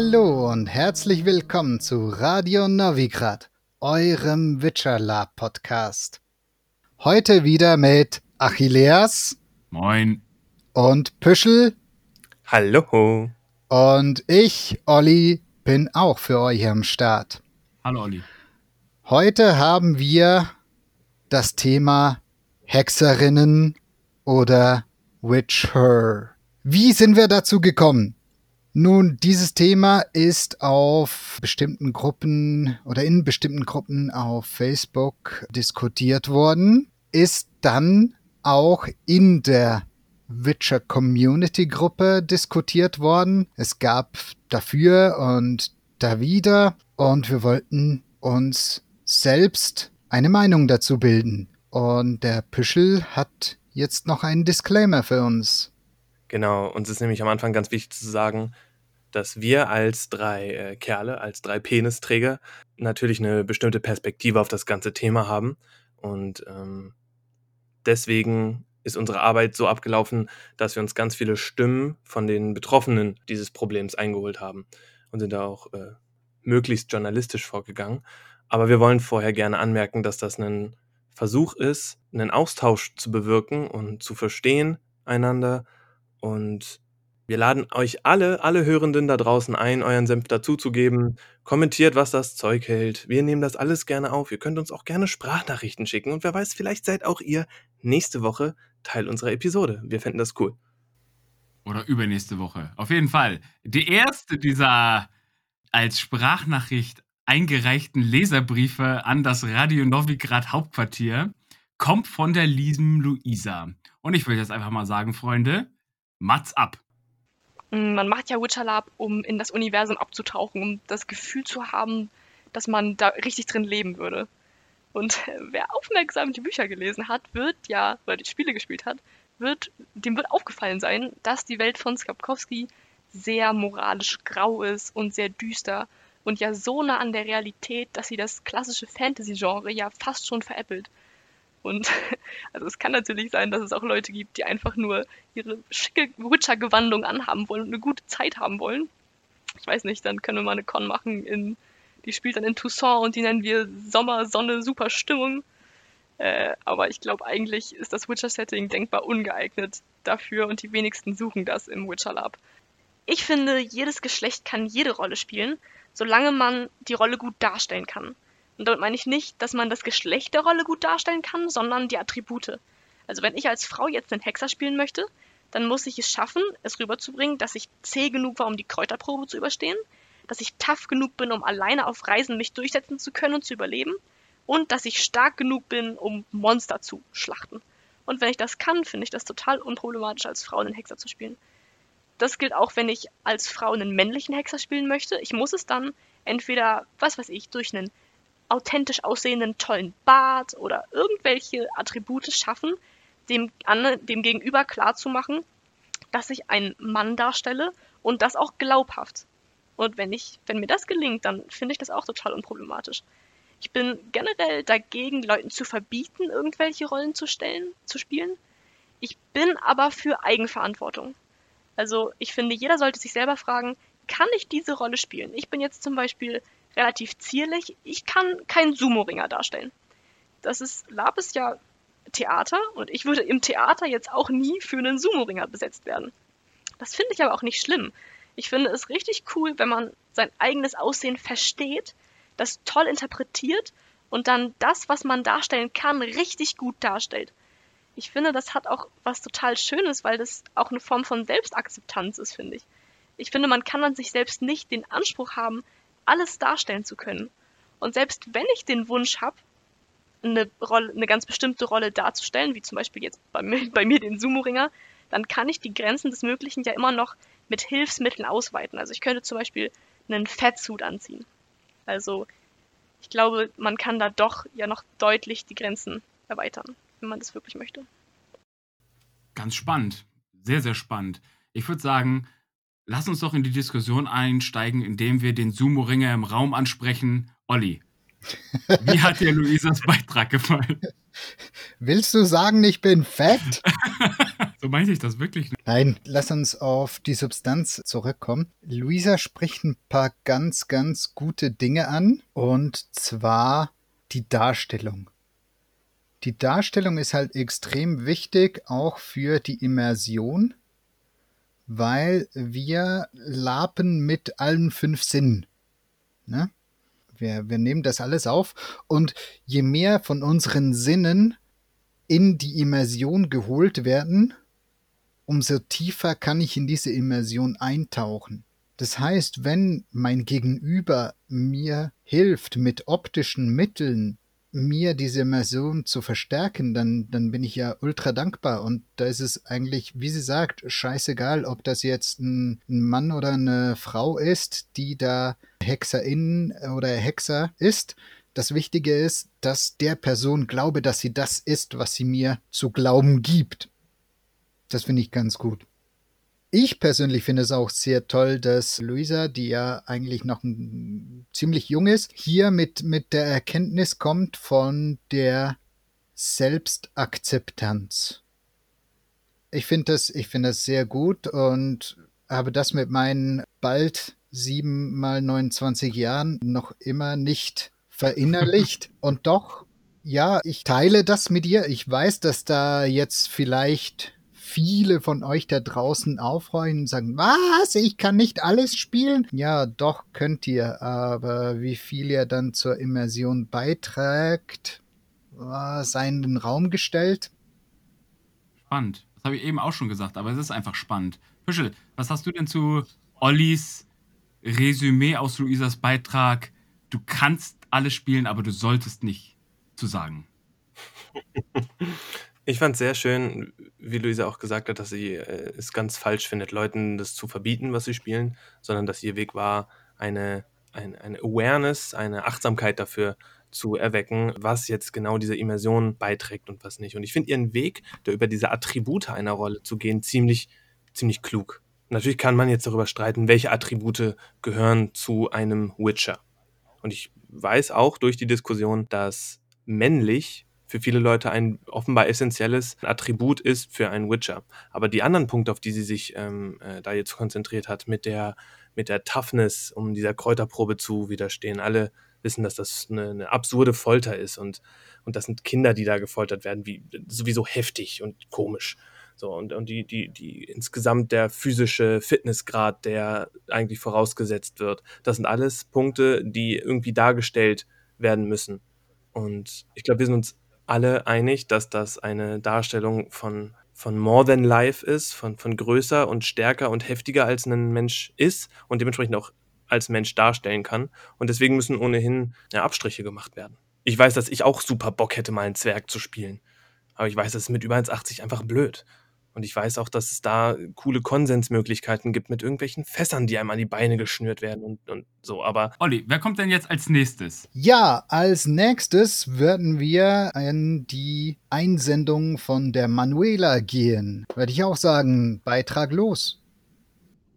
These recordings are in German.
Hallo und herzlich willkommen zu Radio Novigrad, eurem Witcher Lab Podcast. Heute wieder mit Achilleas. Moin. Und Püschel. Hallo. Und ich, Olli, bin auch für euch am Start. Hallo, Olli. Heute haben wir das Thema Hexerinnen oder Witcher. Wie sind wir dazu gekommen? Nun, dieses Thema ist auf bestimmten Gruppen oder in bestimmten Gruppen auf Facebook diskutiert worden, ist dann auch in der Witcher Community Gruppe diskutiert worden. Es gab dafür und dawider und wir wollten uns selbst eine Meinung dazu bilden. Und der Püschel hat jetzt noch einen Disclaimer für uns. Genau, uns ist nämlich am Anfang ganz wichtig zu sagen, dass wir als drei äh, Kerle, als drei Penisträger natürlich eine bestimmte Perspektive auf das ganze Thema haben. Und ähm, deswegen ist unsere Arbeit so abgelaufen, dass wir uns ganz viele Stimmen von den Betroffenen dieses Problems eingeholt haben und sind da auch äh, möglichst journalistisch vorgegangen. Aber wir wollen vorher gerne anmerken, dass das ein Versuch ist, einen Austausch zu bewirken und zu verstehen einander. Und wir laden euch alle, alle Hörenden da draußen ein, euren Senf dazuzugeben. Kommentiert, was das Zeug hält. Wir nehmen das alles gerne auf. Ihr könnt uns auch gerne Sprachnachrichten schicken. Und wer weiß, vielleicht seid auch ihr nächste Woche Teil unserer Episode. Wir fänden das cool. Oder übernächste Woche. Auf jeden Fall. Die erste dieser als Sprachnachricht eingereichten Leserbriefe an das Radio Novigrad Hauptquartier kommt von der lieben Luisa. Und ich will jetzt einfach mal sagen, Freunde, Mats ab. Mm, man macht ja Witcher Lab, um in das Universum abzutauchen, um das Gefühl zu haben, dass man da richtig drin leben würde. Und wer aufmerksam die Bücher gelesen hat, wird ja, oder die Spiele gespielt hat, wird, dem wird aufgefallen sein, dass die Welt von Skapkowski sehr moralisch grau ist und sehr düster und ja so nah an der Realität, dass sie das klassische Fantasy-Genre ja fast schon veräppelt. Und also es kann natürlich sein, dass es auch Leute gibt, die einfach nur ihre schicke Witcher-Gewandung anhaben wollen und eine gute Zeit haben wollen. Ich weiß nicht, dann können wir mal eine Con machen in, die spielt dann in Toussaint und die nennen wir Sommer, Sonne, super Stimmung. Äh, aber ich glaube, eigentlich ist das Witcher-Setting denkbar ungeeignet dafür und die wenigsten suchen das im Witcher Lab. Ich finde, jedes Geschlecht kann jede Rolle spielen, solange man die Rolle gut darstellen kann. Und damit meine ich nicht, dass man das Geschlecht der Rolle gut darstellen kann, sondern die Attribute. Also wenn ich als Frau jetzt einen Hexer spielen möchte, dann muss ich es schaffen, es rüberzubringen, dass ich zäh genug war, um die Kräuterprobe zu überstehen, dass ich tough genug bin, um alleine auf Reisen mich durchsetzen zu können und zu überleben und dass ich stark genug bin, um Monster zu schlachten. Und wenn ich das kann, finde ich das total unproblematisch, als Frau einen Hexer zu spielen. Das gilt auch, wenn ich als Frau einen männlichen Hexer spielen möchte. Ich muss es dann entweder, was weiß ich, durch einen authentisch aussehenden tollen Bart oder irgendwelche Attribute schaffen, dem, an, dem Gegenüber klarzumachen, dass ich einen Mann darstelle und das auch glaubhaft. Und wenn ich, wenn mir das gelingt, dann finde ich das auch total unproblematisch. Ich bin generell dagegen, Leuten zu verbieten, irgendwelche Rollen zu stellen, zu spielen. Ich bin aber für Eigenverantwortung. Also ich finde, jeder sollte sich selber fragen, kann ich diese Rolle spielen? Ich bin jetzt zum Beispiel relativ zierlich, ich kann keinen Sumo-Ringer darstellen. Das ist, Lab ist ja Theater und ich würde im Theater jetzt auch nie für einen Sumo-Ringer besetzt werden. Das finde ich aber auch nicht schlimm. Ich finde es richtig cool, wenn man sein eigenes Aussehen versteht, das toll interpretiert und dann das, was man darstellen kann, richtig gut darstellt ich finde, das hat auch was total Schönes, weil das auch eine Form von Selbstakzeptanz ist, finde ich. Ich finde, man kann an sich selbst nicht den Anspruch haben, alles darstellen zu können. Und selbst wenn ich den Wunsch habe, eine, Rolle, eine ganz bestimmte Rolle darzustellen, wie zum Beispiel jetzt bei mir, bei mir den Sumo-Ringer, dann kann ich die Grenzen des Möglichen ja immer noch mit Hilfsmitteln ausweiten. Also ich könnte zum Beispiel einen Fettsuit anziehen. Also ich glaube, man kann da doch ja noch deutlich die Grenzen erweitern wenn man das wirklich möchte. Ganz spannend. Sehr, sehr spannend. Ich würde sagen, lass uns doch in die Diskussion einsteigen, indem wir den Sumo-Ringer im Raum ansprechen. Olli, wie hat dir Luisas Beitrag gefallen? Willst du sagen, ich bin fett? So meinte ich das wirklich nicht. Nein, lass uns auf die Substanz zurückkommen. Luisa spricht ein paar ganz, ganz gute Dinge an. Und zwar die Darstellung. Die Darstellung ist halt extrem wichtig, auch für die Immersion, weil wir lapen mit allen fünf Sinnen. Ne? Wir, wir nehmen das alles auf und je mehr von unseren Sinnen in die Immersion geholt werden, umso tiefer kann ich in diese Immersion eintauchen. Das heißt, wenn mein Gegenüber mir hilft, mit optischen Mitteln mir diese Immersion zu verstärken, dann, dann bin ich ja ultra dankbar. Und da ist es eigentlich, wie sie sagt, scheißegal, ob das jetzt ein, ein Mann oder eine Frau ist, die da Hexerin oder Hexer ist. Das Wichtige ist, dass der Person glaube, dass sie das ist, was sie mir zu glauben gibt. Das finde ich ganz gut. Ich persönlich finde es auch sehr toll, dass Luisa, die ja eigentlich noch ein, ziemlich jung ist, hier mit, mit der Erkenntnis kommt von der Selbstakzeptanz. Ich finde das, ich finde das sehr gut und habe das mit meinen bald sieben mal 29 Jahren noch immer nicht verinnerlicht und doch, ja, ich teile das mit dir. Ich weiß, dass da jetzt vielleicht viele von euch da draußen aufheulen und sagen, was, ich kann nicht alles spielen? Ja, doch könnt ihr, aber wie viel ihr dann zur Immersion beiträgt, sei in den Raum gestellt. Spannend. Das habe ich eben auch schon gesagt, aber es ist einfach spannend. Fischel, was hast du denn zu Ollis Resümee aus Luisas Beitrag? Du kannst alles spielen, aber du solltest nicht zu sagen. Ich fand es sehr schön, wie Luisa auch gesagt hat, dass sie äh, es ganz falsch findet, Leuten das zu verbieten, was sie spielen, sondern dass ihr Weg war, eine, ein, eine Awareness, eine Achtsamkeit dafür zu erwecken, was jetzt genau dieser Immersion beiträgt und was nicht. Und ich finde ihren Weg, da über diese Attribute einer Rolle zu gehen, ziemlich, ziemlich klug. Natürlich kann man jetzt darüber streiten, welche Attribute gehören zu einem Witcher. Und ich weiß auch durch die Diskussion, dass männlich für viele Leute ein offenbar essentielles Attribut ist für einen Witcher. Aber die anderen Punkte, auf die sie sich ähm, äh, da jetzt konzentriert hat, mit der, mit der Toughness, um dieser Kräuterprobe zu widerstehen, alle wissen, dass das eine, eine absurde Folter ist und, und das sind Kinder, die da gefoltert werden, wie sowieso heftig und komisch. So, und, und die, die, die insgesamt der physische Fitnessgrad, der eigentlich vorausgesetzt wird, das sind alles Punkte, die irgendwie dargestellt werden müssen. Und ich glaube, wir sind uns alle einig, dass das eine Darstellung von, von More Than Life ist, von, von größer und stärker und heftiger als ein Mensch ist und dementsprechend auch als Mensch darstellen kann. Und deswegen müssen ohnehin ja, Abstriche gemacht werden. Ich weiß, dass ich auch super Bock hätte, mal einen Zwerg zu spielen. Aber ich weiß, das ist mit über 1,80 einfach blöd. Und ich weiß auch, dass es da coole Konsensmöglichkeiten gibt mit irgendwelchen Fässern, die einem an die Beine geschnürt werden und, und so. Aber. Olli, wer kommt denn jetzt als nächstes? Ja, als nächstes würden wir in die Einsendung von der Manuela gehen. Würde ich auch sagen, Beitrag los.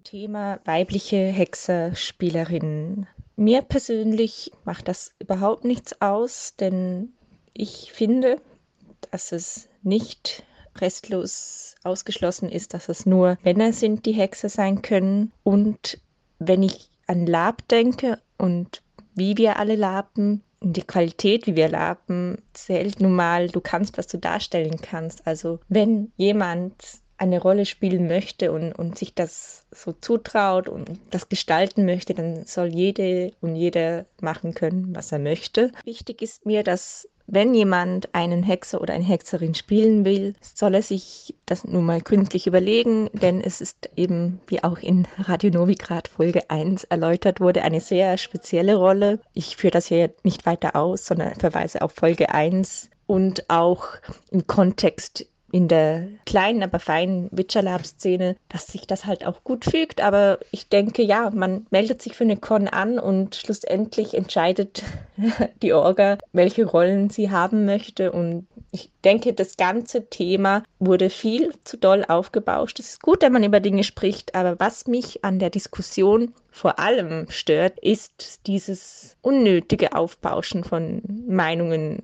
Thema weibliche Hexerspielerinnen. Mir persönlich macht das überhaupt nichts aus, denn ich finde, dass es nicht restlos ausgeschlossen ist, dass es nur Männer sind, die Hexe sein können. Und wenn ich an Lab denke und wie wir alle laben, die Qualität, wie wir laben, zählt nun mal, du kannst, was du darstellen kannst. Also wenn jemand eine Rolle spielen möchte und, und sich das so zutraut und das gestalten möchte, dann soll jede und jeder machen können, was er möchte. Wichtig ist mir, dass wenn jemand einen Hexer oder eine Hexerin spielen will, soll er sich das nun mal gründlich überlegen, denn es ist eben, wie auch in Radio Novigrad Folge 1 erläutert wurde, eine sehr spezielle Rolle. Ich führe das hier nicht weiter aus, sondern verweise auf Folge 1 und auch im Kontext in der kleinen, aber feinen Witcher Lab Szene, dass sich das halt auch gut fügt. Aber ich denke, ja, man meldet sich für eine Con an und schlussendlich entscheidet die Orga, welche Rollen sie haben möchte. Und ich denke, das ganze Thema wurde viel zu doll aufgebauscht. Es ist gut, wenn man über Dinge spricht, aber was mich an der Diskussion vor allem stört, ist dieses unnötige Aufbauschen von Meinungen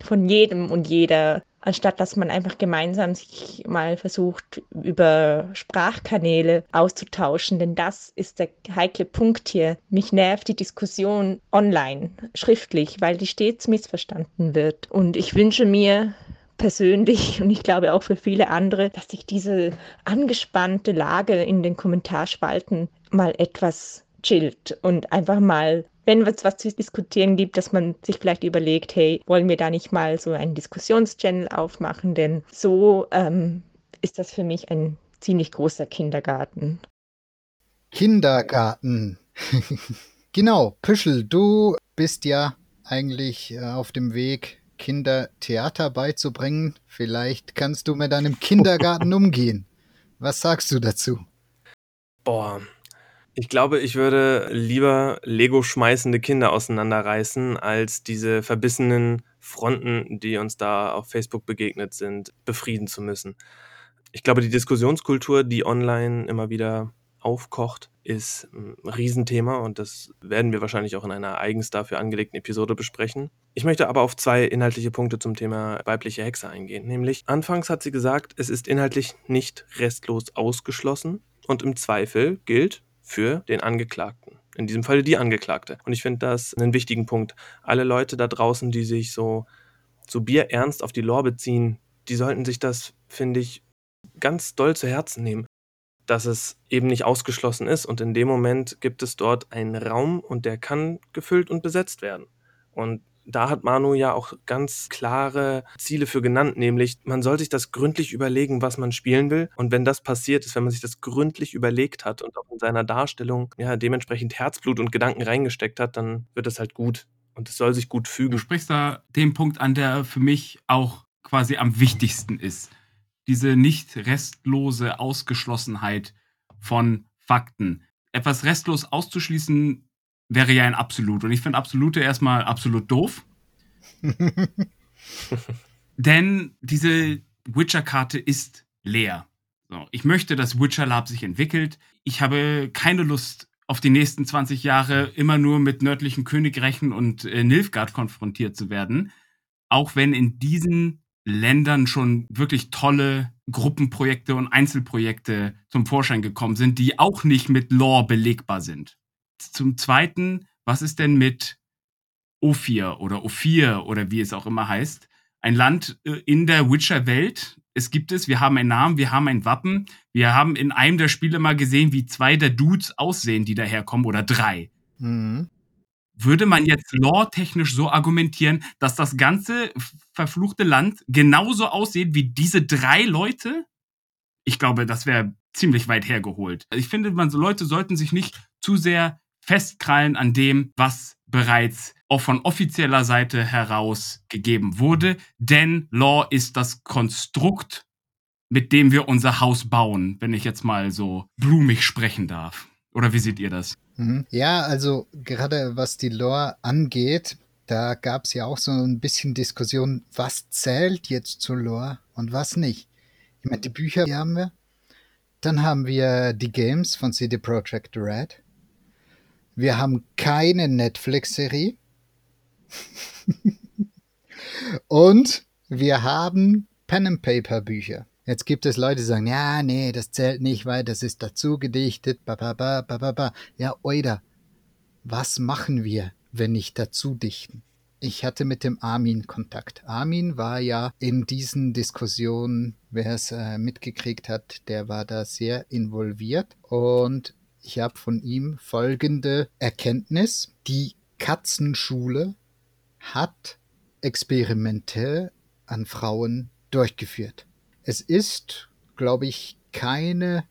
von jedem und jeder, anstatt dass man einfach gemeinsam sich mal versucht, über Sprachkanäle auszutauschen. Denn das ist der heikle Punkt hier. Mich nervt die Diskussion online, schriftlich, weil die stets missverstanden wird. Und ich wünsche mir, persönlich und ich glaube auch für viele andere, dass sich diese angespannte Lage in den Kommentarspalten mal etwas chillt und einfach mal, wenn es was zu diskutieren gibt, dass man sich vielleicht überlegt, hey, wollen wir da nicht mal so einen Diskussionschannel aufmachen? Denn so ähm, ist das für mich ein ziemlich großer Kindergarten. Kindergarten. genau, Püschel, du bist ja eigentlich äh, auf dem Weg, Kinder Theater beizubringen. Vielleicht kannst du mit deinem Kindergarten umgehen. Was sagst du dazu? Boah, ich glaube, ich würde lieber Lego schmeißende Kinder auseinanderreißen, als diese verbissenen Fronten, die uns da auf Facebook begegnet sind, befrieden zu müssen. Ich glaube, die Diskussionskultur, die online immer wieder aufkocht, ist ein Riesenthema und das werden wir wahrscheinlich auch in einer eigens dafür angelegten Episode besprechen. Ich möchte aber auf zwei inhaltliche Punkte zum Thema weibliche Hexe eingehen. Nämlich, anfangs hat sie gesagt, es ist inhaltlich nicht restlos ausgeschlossen und im Zweifel gilt, für den Angeklagten. In diesem Fall die Angeklagte. Und ich finde das einen wichtigen Punkt. Alle Leute da draußen, die sich so, so bierernst auf die Lorbe ziehen, die sollten sich das, finde ich, ganz doll zu Herzen nehmen, dass es eben nicht ausgeschlossen ist. Und in dem Moment gibt es dort einen Raum und der kann gefüllt und besetzt werden. Und da hat Manu ja auch ganz klare Ziele für genannt, nämlich man soll sich das gründlich überlegen, was man spielen will. Und wenn das passiert ist, wenn man sich das gründlich überlegt hat und auch in seiner Darstellung ja dementsprechend Herzblut und Gedanken reingesteckt hat, dann wird das halt gut. Und es soll sich gut fügen. Du sprichst da den Punkt an, der für mich auch quasi am wichtigsten ist. Diese nicht restlose Ausgeschlossenheit von Fakten. Etwas restlos auszuschließen wäre ja ein Absolut. Und ich finde Absolute erstmal absolut doof. Denn diese Witcher-Karte ist leer. So, ich möchte, dass Witcher Lab sich entwickelt. Ich habe keine Lust, auf die nächsten 20 Jahre immer nur mit nördlichen Königreichen und äh, Nilfgaard konfrontiert zu werden. Auch wenn in diesen Ländern schon wirklich tolle Gruppenprojekte und Einzelprojekte zum Vorschein gekommen sind, die auch nicht mit Lore belegbar sind zum Zweiten, was ist denn mit Ophir oder Ophir oder wie es auch immer heißt? Ein Land äh, in der Witcher-Welt. Es gibt es, wir haben einen Namen, wir haben ein Wappen. Wir haben in einem der Spiele mal gesehen, wie zwei der Dudes aussehen, die daherkommen, oder drei. Mhm. Würde man jetzt lore-technisch so argumentieren, dass das ganze verfluchte Land genauso aussieht wie diese drei Leute? Ich glaube, das wäre ziemlich weit hergeholt. Ich finde, man, Leute sollten sich nicht zu sehr festkrallen an dem, was bereits auch von offizieller Seite heraus gegeben wurde. Denn Law ist das Konstrukt, mit dem wir unser Haus bauen, wenn ich jetzt mal so blumig sprechen darf. Oder wie seht ihr das? Mhm. Ja, also gerade was die Lore angeht, da gab es ja auch so ein bisschen Diskussion, was zählt jetzt zur Lore und was nicht. Ich meine, die Bücher die haben wir. Dann haben wir die Games von CD Projekt Red. Wir haben keine Netflix-Serie. Und wir haben Pen-and-Paper-Bücher. Jetzt gibt es Leute, die sagen, ja, nee, das zählt nicht, weil das ist dazu gedichtet. Ba, ba, ba, ba, ba. Ja, oida. Was machen wir, wenn nicht dazu dichten? Ich hatte mit dem Armin Kontakt. Armin war ja in diesen Diskussionen, wer es äh, mitgekriegt hat, der war da sehr involviert. Und ich habe von ihm folgende Erkenntnis. Die Katzenschule hat Experimente an Frauen durchgeführt. Es ist, glaube ich, keine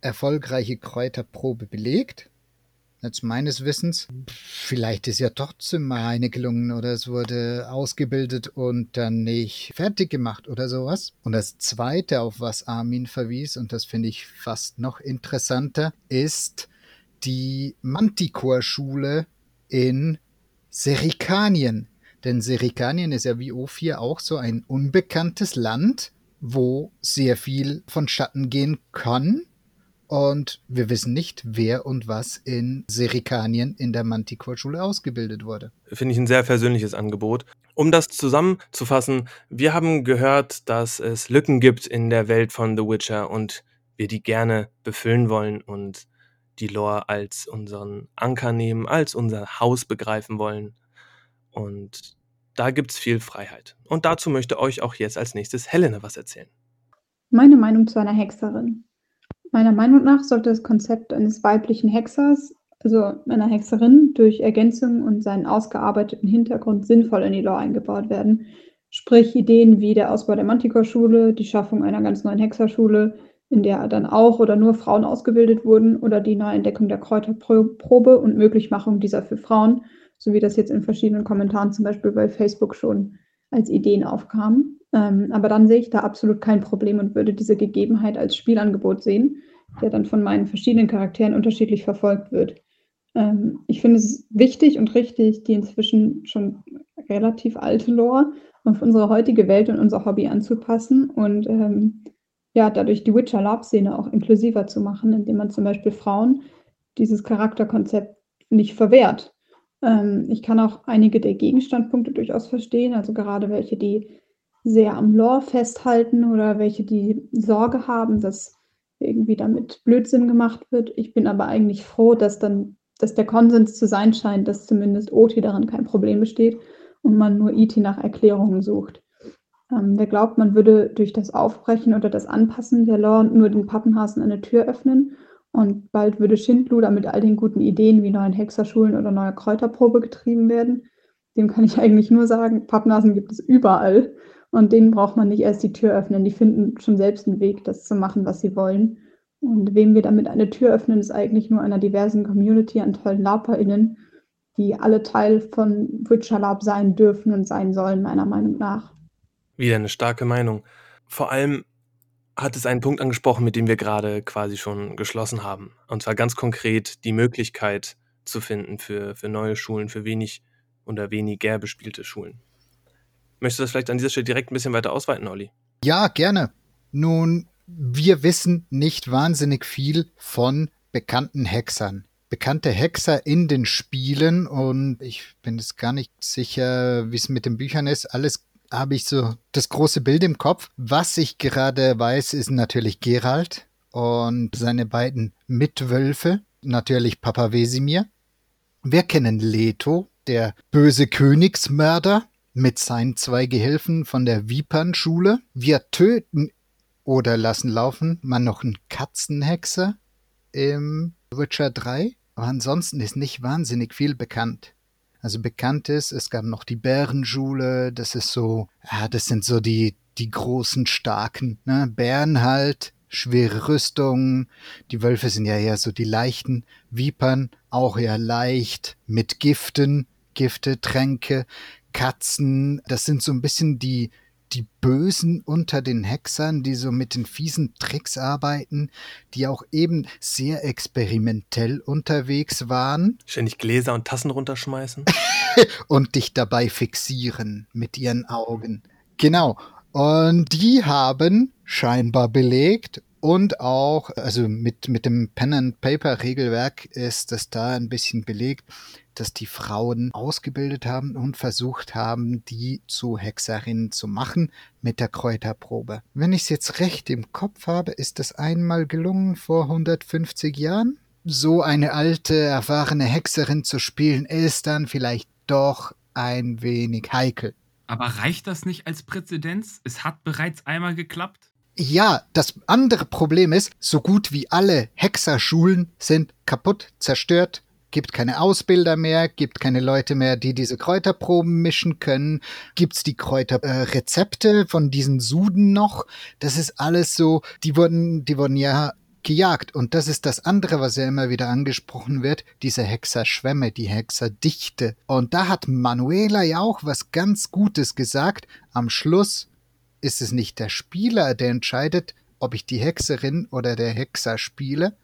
erfolgreiche Kräuterprobe belegt. Jetzt meines Wissens, vielleicht ist ja trotzdem mal eine gelungen oder es wurde ausgebildet und dann nicht fertig gemacht oder sowas. Und das zweite, auf was Armin verwies, und das finde ich fast noch interessanter, ist die Manticore-Schule in Serikanien. Denn Serikanien ist ja wie O4 auch so ein unbekanntes Land, wo sehr viel von Schatten gehen kann und wir wissen nicht, wer und was in Serikanien in der Manticore-Schule ausgebildet wurde. Finde ich ein sehr persönliches Angebot. Um das zusammenzufassen, wir haben gehört, dass es Lücken gibt in der Welt von The Witcher und wir die gerne befüllen wollen und die Lore als unseren Anker nehmen, als unser Haus begreifen wollen. Und da gibt's viel Freiheit. Und dazu möchte euch auch jetzt als nächstes Helena was erzählen. Meine Meinung zu einer Hexerin. Meiner Meinung nach sollte das Konzept eines weiblichen Hexers, also einer Hexerin, durch Ergänzung und seinen ausgearbeiteten Hintergrund sinnvoll in die Lore eingebaut werden. Sprich Ideen wie der Ausbau der Manticore-Schule, die Schaffung einer ganz neuen Hexerschule, in der dann auch oder nur Frauen ausgebildet wurden, oder die Neuentdeckung der Kräuterprobe und Möglichmachung dieser für Frauen, so wie das jetzt in verschiedenen Kommentaren zum Beispiel bei Facebook schon als Ideen aufkam. Ähm, aber dann sehe ich da absolut kein Problem und würde diese Gegebenheit als Spielangebot sehen, der dann von meinen verschiedenen Charakteren unterschiedlich verfolgt wird. Ähm, ich finde es wichtig und richtig, die inzwischen schon relativ alte Lore auf unsere heutige Welt und unser Hobby anzupassen und ähm, ja, dadurch die Witcher Lab-Szene auch inklusiver zu machen, indem man zum Beispiel Frauen dieses Charakterkonzept nicht verwehrt. Ähm, ich kann auch einige der Gegenstandpunkte durchaus verstehen, also gerade welche, die sehr am Lore festhalten oder welche, die Sorge haben, dass irgendwie damit Blödsinn gemacht wird. Ich bin aber eigentlich froh, dass dann, dass der Konsens zu sein scheint, dass zumindest OT daran kein Problem besteht und man nur IT nach Erklärungen sucht. Ähm, wer glaubt, man würde durch das Aufbrechen oder das Anpassen der Lore nur den Pappenhasen eine Tür öffnen und bald würde Schindluder mit all den guten Ideen wie neuen Hexerschulen oder neuer Kräuterprobe getrieben werden, dem kann ich eigentlich nur sagen, Pappnasen gibt es überall und denen braucht man nicht erst die Tür öffnen. Die finden schon selbst einen Weg, das zu machen, was sie wollen. Und wem wir damit eine Tür öffnen, ist eigentlich nur einer diversen Community an tollen LARPerInnen, die alle Teil von Witcher Lab sein dürfen und sein sollen, meiner Meinung nach. Wieder eine starke Meinung. Vor allem hat es einen Punkt angesprochen, mit dem wir gerade quasi schon geschlossen haben. Und zwar ganz konkret die Möglichkeit zu finden für, für neue Schulen, für wenig oder weniger bespielte Schulen. Möchtest du das vielleicht an dieser Stelle direkt ein bisschen weiter ausweiten, Olli? Ja, gerne. Nun, wir wissen nicht wahnsinnig viel von bekannten Hexern. Bekannte Hexer in den Spielen und ich bin jetzt gar nicht sicher, wie es mit den Büchern ist. Alles habe ich so das große Bild im Kopf. Was ich gerade weiß, ist natürlich Gerald und seine beiden Mitwölfe, natürlich Papa Wesimir. Wir kennen Leto, der böse Königsmörder mit seinen zwei Gehilfen von der Vipern-Schule. Wir töten oder lassen laufen man noch einen Katzenhexer im Witcher 3. Aber ansonsten ist nicht wahnsinnig viel bekannt. Also bekannt ist, es gab noch die Bärenschule, das ist so, ja, das sind so die, die großen, starken, ne? Bären halt, schwere Rüstungen, die Wölfe sind ja eher so die leichten, Vipern auch eher leicht, mit Giften, Gifte, Tränke, Katzen, das sind so ein bisschen die, die Bösen unter den Hexern, die so mit den fiesen Tricks arbeiten, die auch eben sehr experimentell unterwegs waren. Ständig Gläser und Tassen runterschmeißen. und dich dabei fixieren mit ihren Augen. Genau. Und die haben scheinbar belegt und auch, also mit, mit dem Pen-and-Paper-Regelwerk ist das da ein bisschen belegt, dass die Frauen ausgebildet haben und versucht haben, die zu Hexerinnen zu machen mit der Kräuterprobe. Wenn ich es jetzt recht im Kopf habe, ist das einmal gelungen vor 150 Jahren. So eine alte, erfahrene Hexerin zu spielen, ist dann vielleicht doch ein wenig heikel. Aber reicht das nicht als Präzedenz? Es hat bereits einmal geklappt. Ja, das andere Problem ist, so gut wie alle Hexerschulen sind kaputt, zerstört, gibt keine Ausbilder mehr, gibt keine Leute mehr, die diese Kräuterproben mischen können, gibt's die Kräuterrezepte äh, von diesen Suden noch. Das ist alles so, die wurden, die wurden ja gejagt. Und das ist das andere, was ja immer wieder angesprochen wird, diese Hexerschwämme, die Hexerdichte. Und da hat Manuela ja auch was ganz Gutes gesagt. Am Schluss ist es nicht der Spieler, der entscheidet, ob ich die Hexerin oder der Hexer spiele,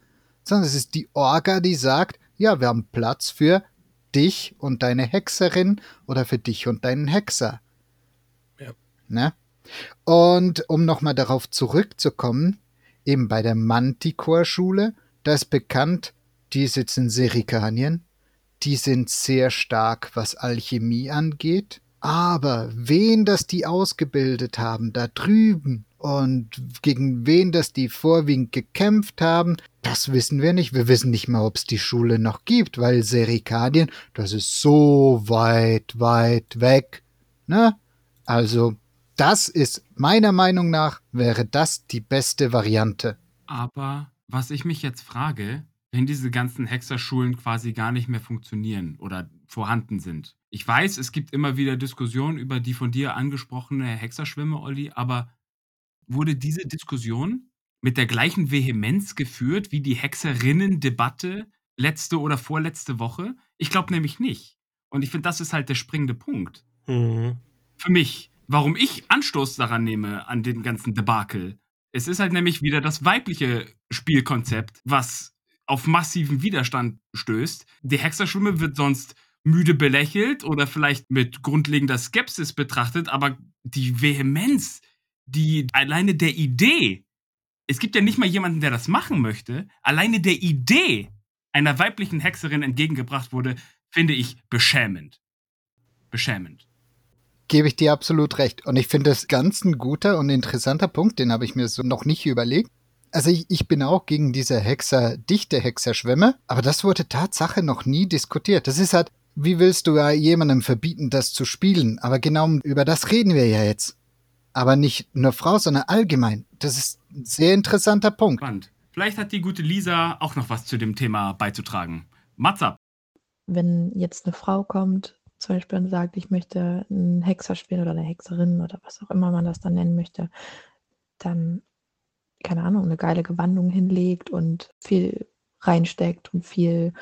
sondern es ist die Orga, die sagt, ja, wir haben Platz für dich und deine Hexerin oder für dich und deinen Hexer. Ja. Ne? Und um nochmal darauf zurückzukommen, eben bei der Manticore-Schule, da ist bekannt, die sitzen in Serikanien, die sind sehr stark, was Alchemie angeht, Aber wen das die ausgebildet haben, da drüben, und gegen wen das die vorwiegend gekämpft haben, das wissen wir nicht. Wir wissen nicht mal, ob es die Schule noch gibt, weil Serikadien, das ist so weit, weit weg. Ne? Also, das ist meiner Meinung nach, wäre das die beste Variante. Aber was ich mich jetzt frage, wenn diese ganzen Hexerschulen quasi gar nicht mehr funktionieren oder vorhanden sind. Ich weiß, es gibt immer wieder Diskussionen über die von dir angesprochene Hexerschwimme, Olli, aber wurde diese Diskussion mit der gleichen Vehemenz geführt wie die Hexerinnen-Debatte letzte oder vorletzte Woche? Ich glaube nämlich nicht. Und ich finde, das ist halt der springende Punkt. Mhm. Für mich, warum ich Anstoß daran nehme, an dem ganzen Debakel. Es ist halt nämlich wieder das weibliche Spielkonzept, was auf massiven Widerstand stößt. Die Hexerschwimme wird sonst müde belächelt oder vielleicht mit grundlegender Skepsis betrachtet, aber die Vehemenz, die alleine der Idee, es gibt ja nicht mal jemanden, der das machen möchte, alleine der Idee einer weiblichen Hexerin entgegengebracht wurde, finde ich beschämend. Beschämend. Gebe ich dir absolut recht. Und ich finde das ganz ein guter und interessanter Punkt, den habe ich mir so noch nicht überlegt. Also ich, ich bin auch gegen diese Hexer, dichte Hexerschwämme, aber das wurde Tatsache noch nie diskutiert. Das ist halt, wie willst du ja jemandem verbieten, das zu spielen? Aber genau über das reden wir ja jetzt aber nicht nur Frau, sondern allgemein. Das ist ein sehr interessanter Punkt. Spannend. Vielleicht hat die gute Lisa auch noch was zu dem Thema beizutragen. Matza. Wenn jetzt eine Frau kommt, zum Beispiel und sagt, ich möchte einen Hexer spielen oder eine Hexerin oder was auch immer man das dann nennen möchte, dann, keine Ahnung, eine geile Gewandung hinlegt und viel reinsteckt und viel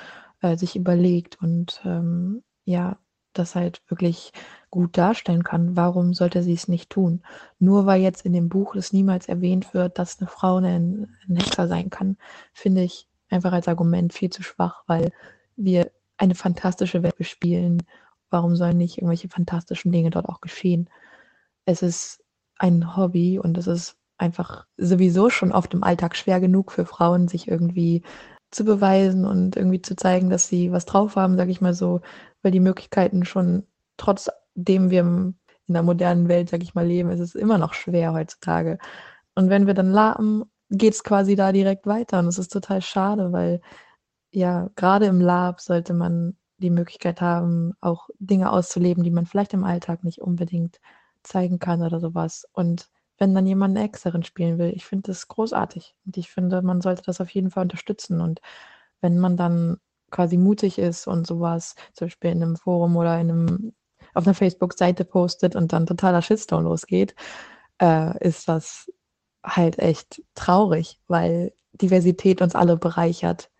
äh, sich überlegt und ähm, ja, das halt wirklich gut darstellen kann, warum sollte sie es nicht tun? Nur weil jetzt in dem Buch es niemals erwähnt wird, dass eine Frau ein, ein Hexer sein kann, finde ich einfach als Argument viel zu schwach, weil wir eine fantastische Welt bespielen. Warum sollen nicht irgendwelche fantastischen Dinge dort auch geschehen? Es ist ein Hobby und es ist einfach sowieso schon oft im Alltag schwer genug für Frauen, sich irgendwie zu beweisen und irgendwie zu zeigen, dass sie was drauf haben, sage ich mal so, weil die Möglichkeiten schon trotz dem wir in der modernen Welt, sag ich mal, leben, ist es immer noch schwer heutzutage. Und wenn wir dann laben, geht es quasi da direkt weiter. Und es ist total schade, weil ja, gerade im Lab sollte man die Möglichkeit haben, auch Dinge auszuleben, die man vielleicht im Alltag nicht unbedingt zeigen kann oder sowas. Und wenn dann jemand eine Hexerin spielen will, ich finde das großartig. Und ich finde, man sollte das auf jeden Fall unterstützen. Und wenn man dann quasi mutig ist und sowas, zum Beispiel in einem Forum oder in einem auf einer Facebook-Seite postet und dann totaler Shitstorm losgeht, äh, ist das halt echt traurig, weil Diversität uns alle bereichert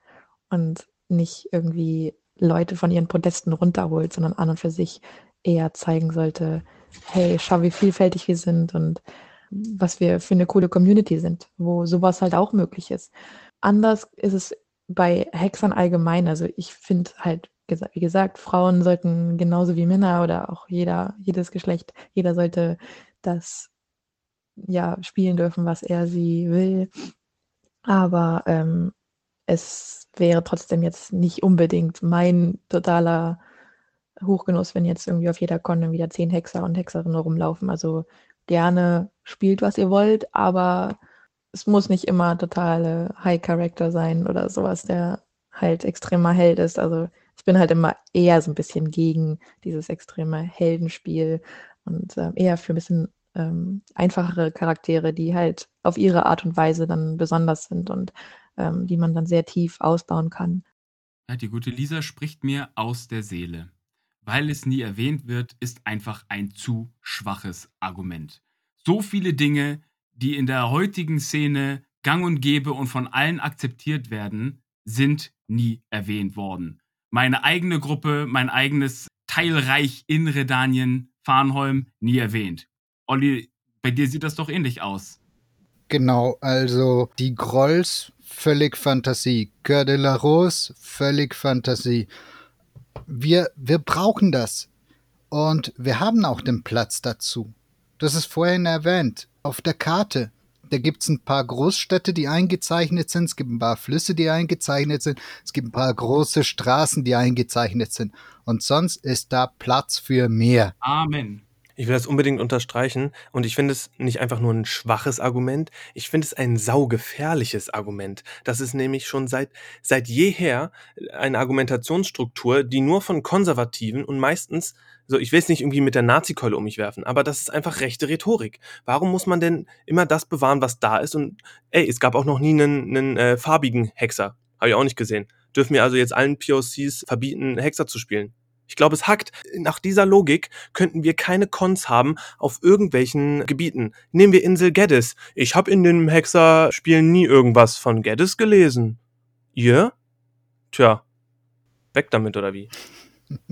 und nicht irgendwie Leute von ihren Podesten runterholt, sondern an und für sich eher zeigen sollte, hey, schau, wie vielfältig wir sind und was wir für eine coole Community sind, wo sowas halt auch möglich ist. Anders ist es bei Hexern allgemein. Also ich finde halt wie gesagt, Frauen sollten genauso wie Männer oder auch jeder, jedes Geschlecht, jeder sollte das ja spielen dürfen, was er sie will. Aber ähm, es wäre trotzdem jetzt nicht unbedingt mein totaler Hochgenuss, wenn jetzt irgendwie auf jeder Con wieder zehn Hexer und Hexerinnen rumlaufen. Also gerne spielt, was ihr wollt, aber es muss nicht immer totale High Character sein oder sowas, der halt extremer Held ist. Also ich bin halt immer eher so ein bisschen gegen dieses extreme Heldenspiel und äh, eher für ein bisschen ähm, einfachere Charaktere, die halt auf ihre Art und Weise dann besonders sind und ähm, die man dann sehr tief ausbauen kann. Die gute Lisa spricht mir aus der Seele. Weil es nie erwähnt wird, ist einfach ein zu schwaches Argument. So viele Dinge, die in der heutigen Szene gang und gäbe und von allen akzeptiert werden, sind nie erwähnt worden meine eigene Gruppe, mein eigenes Teilreich in Redanien, Farnholm, nie erwähnt. Olli, bei dir sieht das doch ähnlich aus. Genau, also die Grolls, völlig Fantasie. Coeur de la Rose, völlig Fantasie. Wir, wir brauchen das. Und wir haben auch den Platz dazu. Das ist vorhin erwähnt. Auf der Karte. Da gibt's ein paar Großstädte, die eingezeichnet sind. Es gibt ein paar Flüsse, die eingezeichnet sind. Es gibt ein paar große Straßen, die eingezeichnet sind. Und sonst ist da Platz für mehr. Amen. Ich will das unbedingt unterstreichen und ich finde es nicht einfach nur ein schwaches Argument, ich finde es ein saugefährliches Argument. Das ist nämlich schon seit, seit jeher eine Argumentationsstruktur, die nur von Konservativen und meistens, so ich will es nicht irgendwie mit der Nazikeule um mich werfen, aber das ist einfach rechte Rhetorik. Warum muss man denn immer das bewahren, was da ist? Und ey, es gab auch noch nie einen, einen äh, farbigen Hexer. Habe ich auch nicht gesehen. Dürfen wir also jetzt allen POCs verbieten, Hexer zu spielen? Ich glaube, es hackt. Nach dieser Logik könnten wir keine Cons haben auf irgendwelchen Gebieten. Nehmen wir Insel Geddes. Ich habe in den Hexer-Spielen nie irgendwas von Geddes gelesen. Ihr? Tja, weg damit oder wie?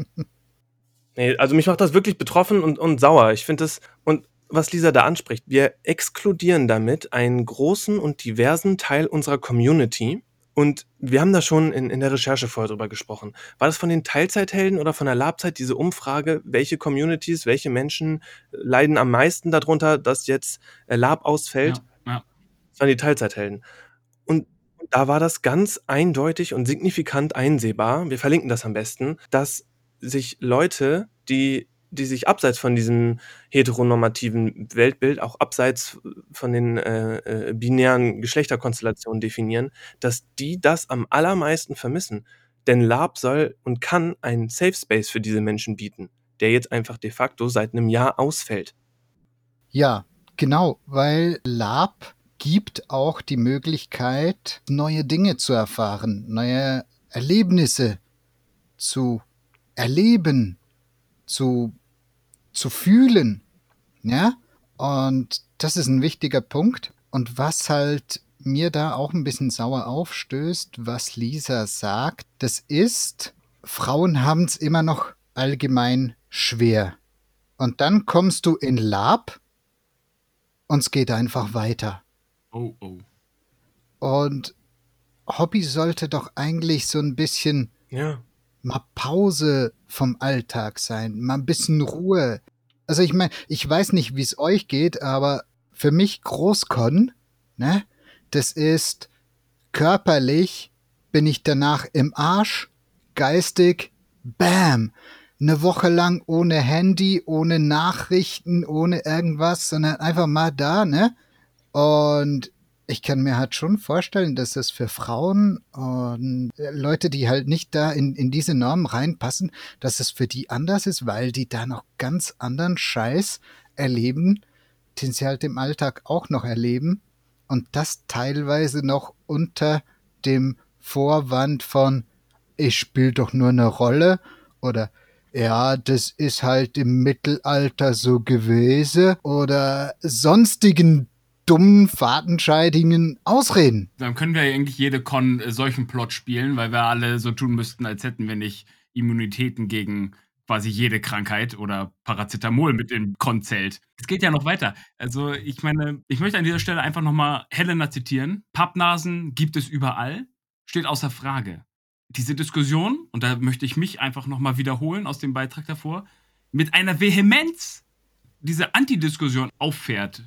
nee, also mich macht das wirklich betroffen und, und sauer. Ich finde das, und was Lisa da anspricht, wir exkludieren damit einen großen und diversen Teil unserer Community, und wir haben da schon in, in der Recherche vorher drüber gesprochen. War das von den Teilzeithelden oder von der Labzeit diese Umfrage, welche Communities, welche Menschen leiden am meisten darunter, dass jetzt äh, Lab ausfällt? Ja, ja. Das waren die Teilzeithelden. Und da war das ganz eindeutig und signifikant einsehbar, wir verlinken das am besten, dass sich Leute, die die sich abseits von diesem heteronormativen Weltbild, auch abseits von den äh, äh, binären Geschlechterkonstellationen definieren, dass die das am allermeisten vermissen. Denn Lab soll und kann einen Safe Space für diese Menschen bieten, der jetzt einfach de facto seit einem Jahr ausfällt. Ja, genau, weil Lab gibt auch die Möglichkeit, neue Dinge zu erfahren, neue Erlebnisse zu erleben, zu zu fühlen. Ja? Und das ist ein wichtiger Punkt. Und was halt mir da auch ein bisschen sauer aufstößt, was Lisa sagt, das ist, Frauen haben es immer noch allgemein schwer. Und dann kommst du in Lab und es geht einfach weiter. Oh, oh. Und Hobby sollte doch eigentlich so ein bisschen Ja. Mal Pause vom Alltag sein, mal ein bisschen Ruhe. Also ich meine, ich weiß nicht, wie es euch geht, aber für mich Großkon, ne, das ist körperlich bin ich danach im Arsch, geistig, bam, eine Woche lang ohne Handy, ohne Nachrichten, ohne irgendwas, sondern einfach mal da, ne? Und ich kann mir halt schon vorstellen, dass das für Frauen und Leute, die halt nicht da in, in diese Normen reinpassen, dass es für die anders ist, weil die da noch ganz anderen Scheiß erleben, den sie halt im Alltag auch noch erleben. Und das teilweise noch unter dem Vorwand von, ich spiele doch nur eine Rolle oder ja, das ist halt im Mittelalter so gewesen oder sonstigen dummen, fadenscheidigen Ausreden. Dann können wir ja eigentlich jede Con äh, solchen Plot spielen, weil wir alle so tun müssten, als hätten wir nicht Immunitäten gegen quasi jede Krankheit oder Paracetamol mit im Con-Zelt. Es geht ja noch weiter. Also ich meine, ich möchte an dieser Stelle einfach nochmal Helena zitieren. Pappnasen gibt es überall, steht außer Frage. Diese Diskussion, und da möchte ich mich einfach nochmal wiederholen aus dem Beitrag davor, mit einer Vehemenz diese Antidiskussion auffährt,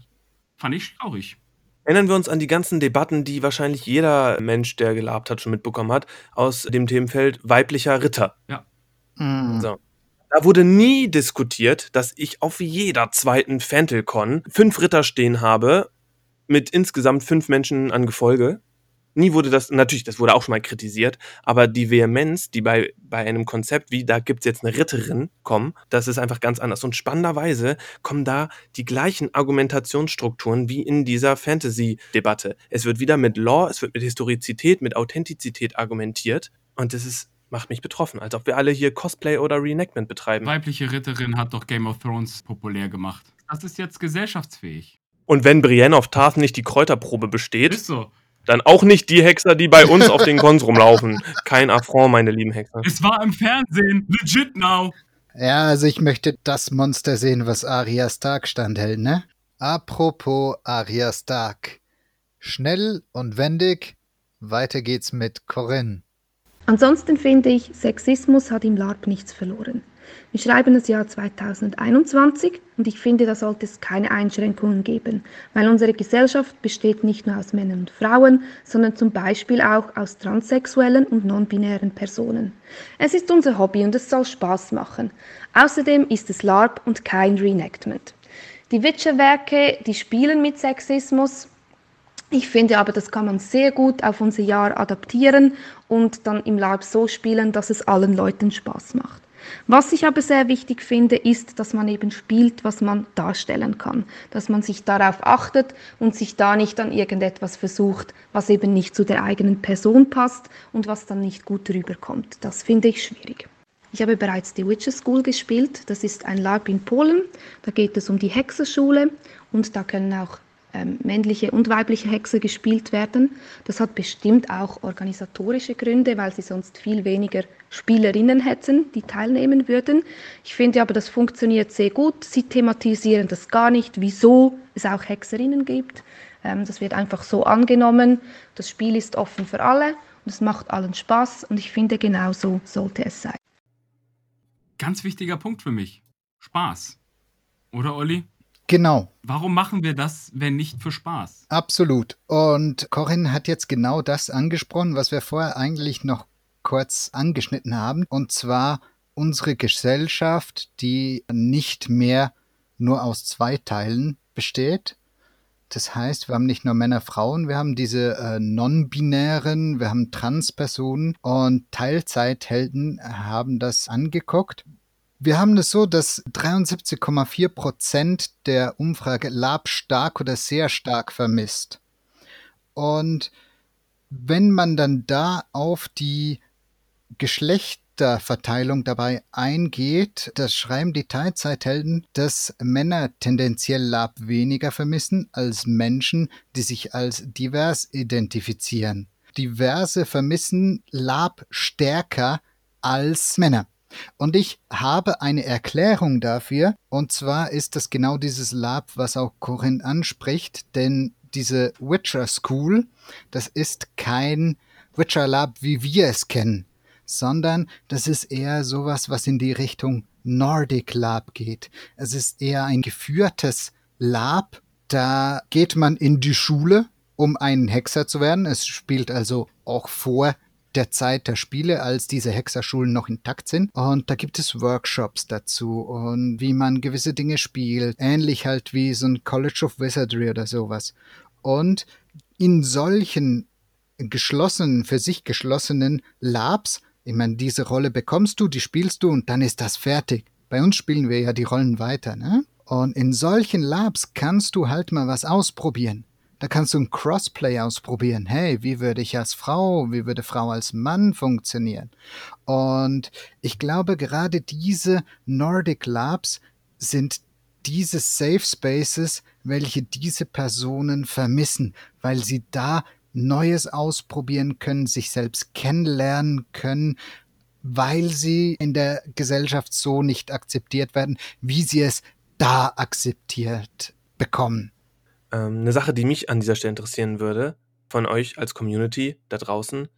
fand ich traurig. Erinnern wir uns an die ganzen Debatten, die wahrscheinlich jeder Mensch, der gelabt hat, schon mitbekommen hat, aus dem Themenfeld weiblicher Ritter. Ja. Mm. So. Da wurde nie diskutiert, dass ich auf jeder zweiten Fantelcon fünf Ritter stehen habe, mit insgesamt fünf Menschen an Gefolge. Nie wurde das, natürlich, das wurde auch schon mal kritisiert, aber die Vehemenz, die bei, bei einem Konzept wie, da gibt's jetzt eine Ritterin, kommen, das ist einfach ganz anders. Und spannenderweise kommen da die gleichen Argumentationsstrukturen wie in dieser Fantasy-Debatte. Es wird wieder mit Law, es wird mit Historizität, mit Authentizität argumentiert. Und das ist, macht mich betroffen, als ob wir alle hier Cosplay oder Reenactment betreiben. Weibliche Ritterin hat doch Game of Thrones populär gemacht. Das ist jetzt gesellschaftsfähig. Und wenn Brienne of Tarth nicht die Kräuterprobe besteht, Ist so. Dann auch nicht die Hexer, die bei uns auf den Cons rumlaufen. Kein Affront, meine lieben Hexer. Es war im Fernsehen. Legit now. Ja, also ich möchte das Monster sehen, was Arya Stark standhält, ne? Apropos Arya Stark. Schnell und wendig, weiter geht's mit Corinne. Ansonsten finde ich, Sexismus hat im LARP nichts verloren. Wir schreiben das Jahr 2021 und ich finde, da sollte es keine Einschränkungen geben, weil unsere Gesellschaft besteht nicht nur aus Männern und Frauen, sondern zum Beispiel auch aus transsexuellen und non-binären Personen. Es ist unser Hobby und es soll Spaß machen. Außerdem ist es LARP und kein Reenactment. Die Witcher-Werke, die spielen mit Sexismus, ich finde aber, das kann man sehr gut auf unser Jahr adaptieren und dann im LARP so spielen, dass es allen Leuten Spaß macht. Was ich aber sehr wichtig finde, ist, dass man eben spielt, was man darstellen kann. Dass man sich darauf achtet und sich da nicht an irgendetwas versucht, was eben nicht zu der eigenen Person passt und was dann nicht gut rüberkommt. Das finde ich schwierig. Ich habe bereits die Witcher School gespielt. Das ist ein LARP in Polen. Da geht es um die Hexerschule und da können auch ähm, männliche und weibliche Hexer gespielt werden. Das hat bestimmt auch organisatorische Gründe, weil sie sonst viel weniger Spielerinnen hätten, die teilnehmen würden. Ich finde aber, das funktioniert sehr gut. Sie thematisieren das gar nicht, wieso es auch Hexerinnen gibt. Ähm, das wird einfach so angenommen. Das Spiel ist offen für alle und es macht allen Spaß und ich finde, genau so sollte es sein. Ganz wichtiger Punkt für mich. Spaß. Oder Olli? Genau. Warum machen wir das, wenn nicht für Spaß? Absolut. Und Corinne hat jetzt genau das angesprochen, was wir vorher eigentlich noch kurz angeschnitten haben. Und zwar unsere Gesellschaft, die nicht mehr nur aus zwei Teilen besteht. Das heißt, wir haben nicht nur Männer, Frauen, wir haben diese äh, non-binären, wir haben Transpersonen und Teilzeithelden haben das angeguckt. Wir haben es so, dass 73,4 Prozent der Umfrage Lab stark oder sehr stark vermisst. Und wenn man dann da auf die Geschlechterverteilung dabei eingeht, das schreiben die Teilzeithelden, dass Männer tendenziell Lab weniger vermissen als Menschen, die sich als divers identifizieren. Diverse vermissen Lab stärker als Männer. Und ich habe eine Erklärung dafür. Und zwar ist das genau dieses Lab, was auch Corinne anspricht. Denn diese Witcher School, das ist kein Witcher Lab, wie wir es kennen, sondern das ist eher sowas, was in die Richtung Nordic Lab geht. Es ist eher ein geführtes Lab. Da geht man in die Schule, um ein Hexer zu werden. Es spielt also auch vor der Zeit der Spiele, als diese Hexerschulen noch intakt sind. Und da gibt es Workshops dazu und wie man gewisse Dinge spielt. Ähnlich halt wie so ein College of Wizardry oder sowas. Und in solchen geschlossenen, für sich geschlossenen Labs, ich meine, diese Rolle bekommst du, die spielst du und dann ist das fertig. Bei uns spielen wir ja die Rollen weiter, ne? Und in solchen Labs kannst du halt mal was ausprobieren. Da kannst du ein Crossplay ausprobieren. Hey, wie würde ich als Frau, wie würde Frau als Mann funktionieren? Und ich glaube, gerade diese Nordic Labs sind diese Safe Spaces, welche diese Personen vermissen, weil sie da Neues ausprobieren können, sich selbst kennenlernen können, weil sie in der Gesellschaft so nicht akzeptiert werden, wie sie es da akzeptiert bekommen. Ähm, eine Sache, die mich an dieser Stelle interessieren würde, von euch als Community da draußen.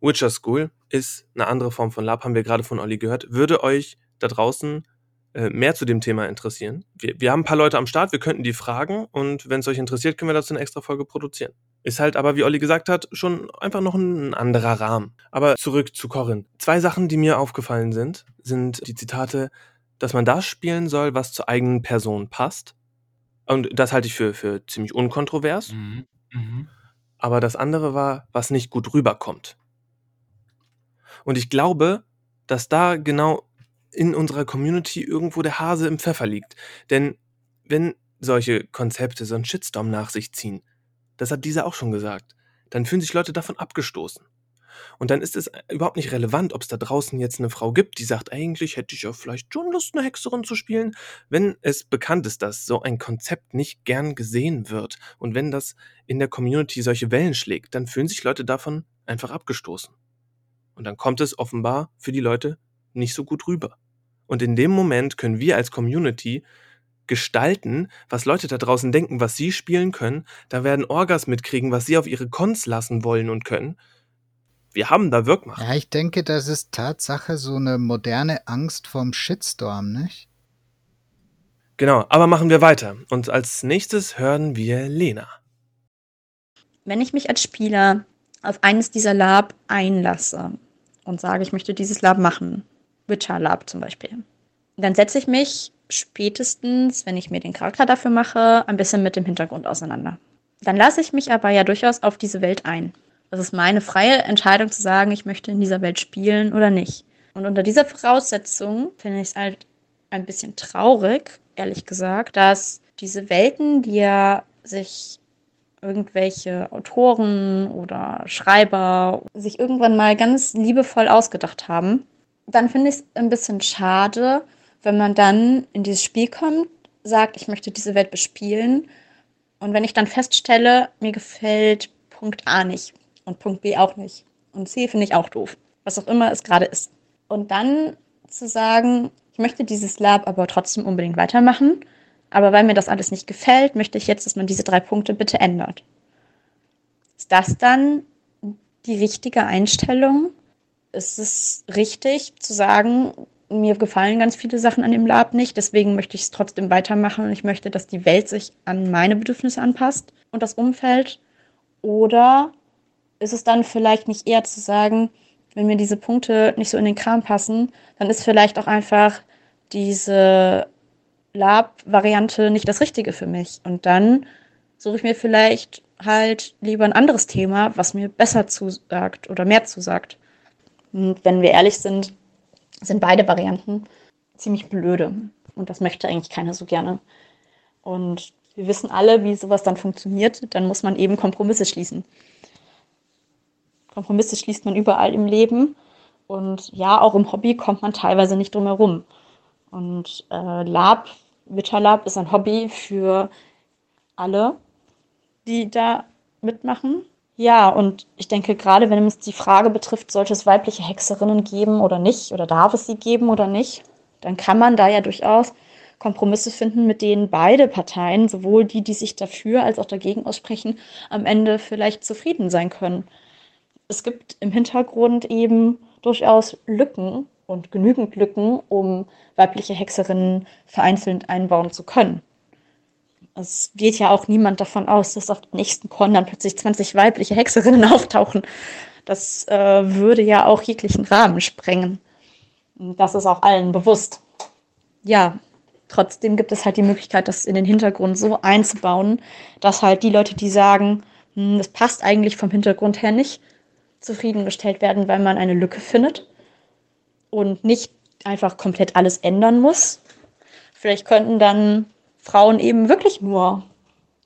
Witcher School ist eine andere Form von Lab, haben wir gerade von Olli gehört. Würde euch da draußen äh, mehr zu dem Thema interessieren? Wir, wir haben ein paar Leute am Start, wir könnten die fragen und wenn es euch interessiert, können wir dazu eine extra Folge produzieren. Ist halt aber, wie Olli gesagt hat, schon einfach noch ein anderer Rahmen. Aber zurück zu Corin. Zwei Sachen, die mir aufgefallen sind, sind die Zitate, dass man das spielen soll, was zur eigenen Person passt und das halte ich für, für ziemlich unkontrovers. Mhm. Mhm. Aber das andere war, was nicht gut rüberkommt. Und ich glaube, dass da genau in unserer Community irgendwo der Hase im Pfeffer liegt. Denn wenn solche Konzepte so einen Shitstorm nach sich ziehen, das hat dieser auch schon gesagt, dann fühlen sich Leute davon abgestoßen. Und dann ist es äh, überhaupt nicht relevant, ob es da draußen jetzt eine Frau gibt, die sagt, eigentlich hätte ich ja vielleicht schon Lust, eine Hexerin zu spielen. Wenn es bekannt ist, dass so ein Konzept nicht gern gesehen wird und wenn das in der Community solche Wellen schlägt, dann fühlen sich Leute davon einfach abgestoßen. Und dann kommt es offenbar für die Leute nicht so gut rüber. Und in dem Moment können wir als Community gestalten, was Leute da draußen denken, was sie spielen können. Da werden Orgas mitkriegen, was sie auf ihre Cons lassen wollen und können Wir haben da Wirkmacht. Ja, ich denke, das ist Tatsache so eine moderne Angst vom Shitstorm, nicht? Genau, aber machen wir weiter. Und als nächstes hören wir Lena. Wenn ich mich als Spieler auf eines dieser Lab einlasse und sage, ich möchte dieses Lab machen, Witcher Lab zum Beispiel, dann setze ich mich spätestens, wenn ich mir den Charakter dafür mache, ein bisschen mit dem Hintergrund auseinander. Dann lasse ich mich aber ja durchaus auf diese Welt ein. Das ist meine freie Entscheidung zu sagen, ich möchte in dieser Welt spielen oder nicht. Und unter dieser Voraussetzung finde ich es halt ein bisschen traurig, ehrlich gesagt, dass diese Welten, die ja sich irgendwelche Autoren oder Schreiber sich irgendwann mal ganz liebevoll ausgedacht haben, dann finde ich es ein bisschen schade, wenn man dann in dieses Spiel kommt, sagt, ich möchte diese Welt bespielen und wenn ich dann feststelle, mir gefällt Punkt A nicht und Punkt B auch nicht und C finde ich auch doof, was auch immer es gerade ist. Und dann zu sagen, ich möchte dieses Lab aber trotzdem unbedingt weitermachen, aber weil mir das alles nicht gefällt, möchte ich jetzt, dass man diese drei Punkte bitte ändert. Ist das dann die richtige Einstellung? Ist es richtig zu sagen, mir gefallen ganz viele Sachen an dem Lab nicht, deswegen möchte ich es trotzdem weitermachen und ich möchte, dass die Welt sich an meine Bedürfnisse anpasst und das Umfeld? Oder ist es dann vielleicht nicht eher zu sagen, wenn mir diese Punkte nicht so in den Kram passen, dann ist vielleicht auch einfach diese Lab-Variante nicht das Richtige für mich. Und dann suche ich mir vielleicht halt lieber ein anderes Thema, was mir besser zusagt oder mehr zusagt. Und wenn wir ehrlich sind, sind beide Varianten ziemlich blöde. Und das möchte eigentlich keiner so gerne. Und wir wissen alle, wie sowas dann funktioniert. Dann muss man eben Kompromisse schließen. Kompromisse schließt man überall im Leben. Und ja, auch im Hobby kommt man teilweise nicht drum herum. Und äh, Lab, Witcher Lab ist ein Hobby für alle, die da mitmachen. Ja, und ich denke, gerade wenn es die Frage betrifft, sollte es weibliche Hexerinnen geben oder nicht, oder darf es sie geben oder nicht, dann kann man da ja durchaus Kompromisse finden, mit denen beide Parteien, sowohl die, die sich dafür als auch dagegen aussprechen, am Ende vielleicht zufrieden sein können. Es gibt im Hintergrund eben durchaus Lücken und genügend Lücken, um weibliche Hexerinnen vereinzelt einbauen zu können. Es geht ja auch niemand davon aus, dass auf dem nächsten Con dann plötzlich 20 weibliche Hexerinnen auftauchen. Das äh, würde ja auch jeglichen Rahmen sprengen. Das ist auch allen bewusst. Ja, trotzdem gibt es halt die Möglichkeit, das in den Hintergrund so einzubauen, dass halt die Leute, die sagen, hm, das passt eigentlich vom Hintergrund her nicht, zufriedengestellt werden, weil man eine Lücke findet und nicht einfach komplett alles ändern muss. Vielleicht könnten dann Frauen eben wirklich nur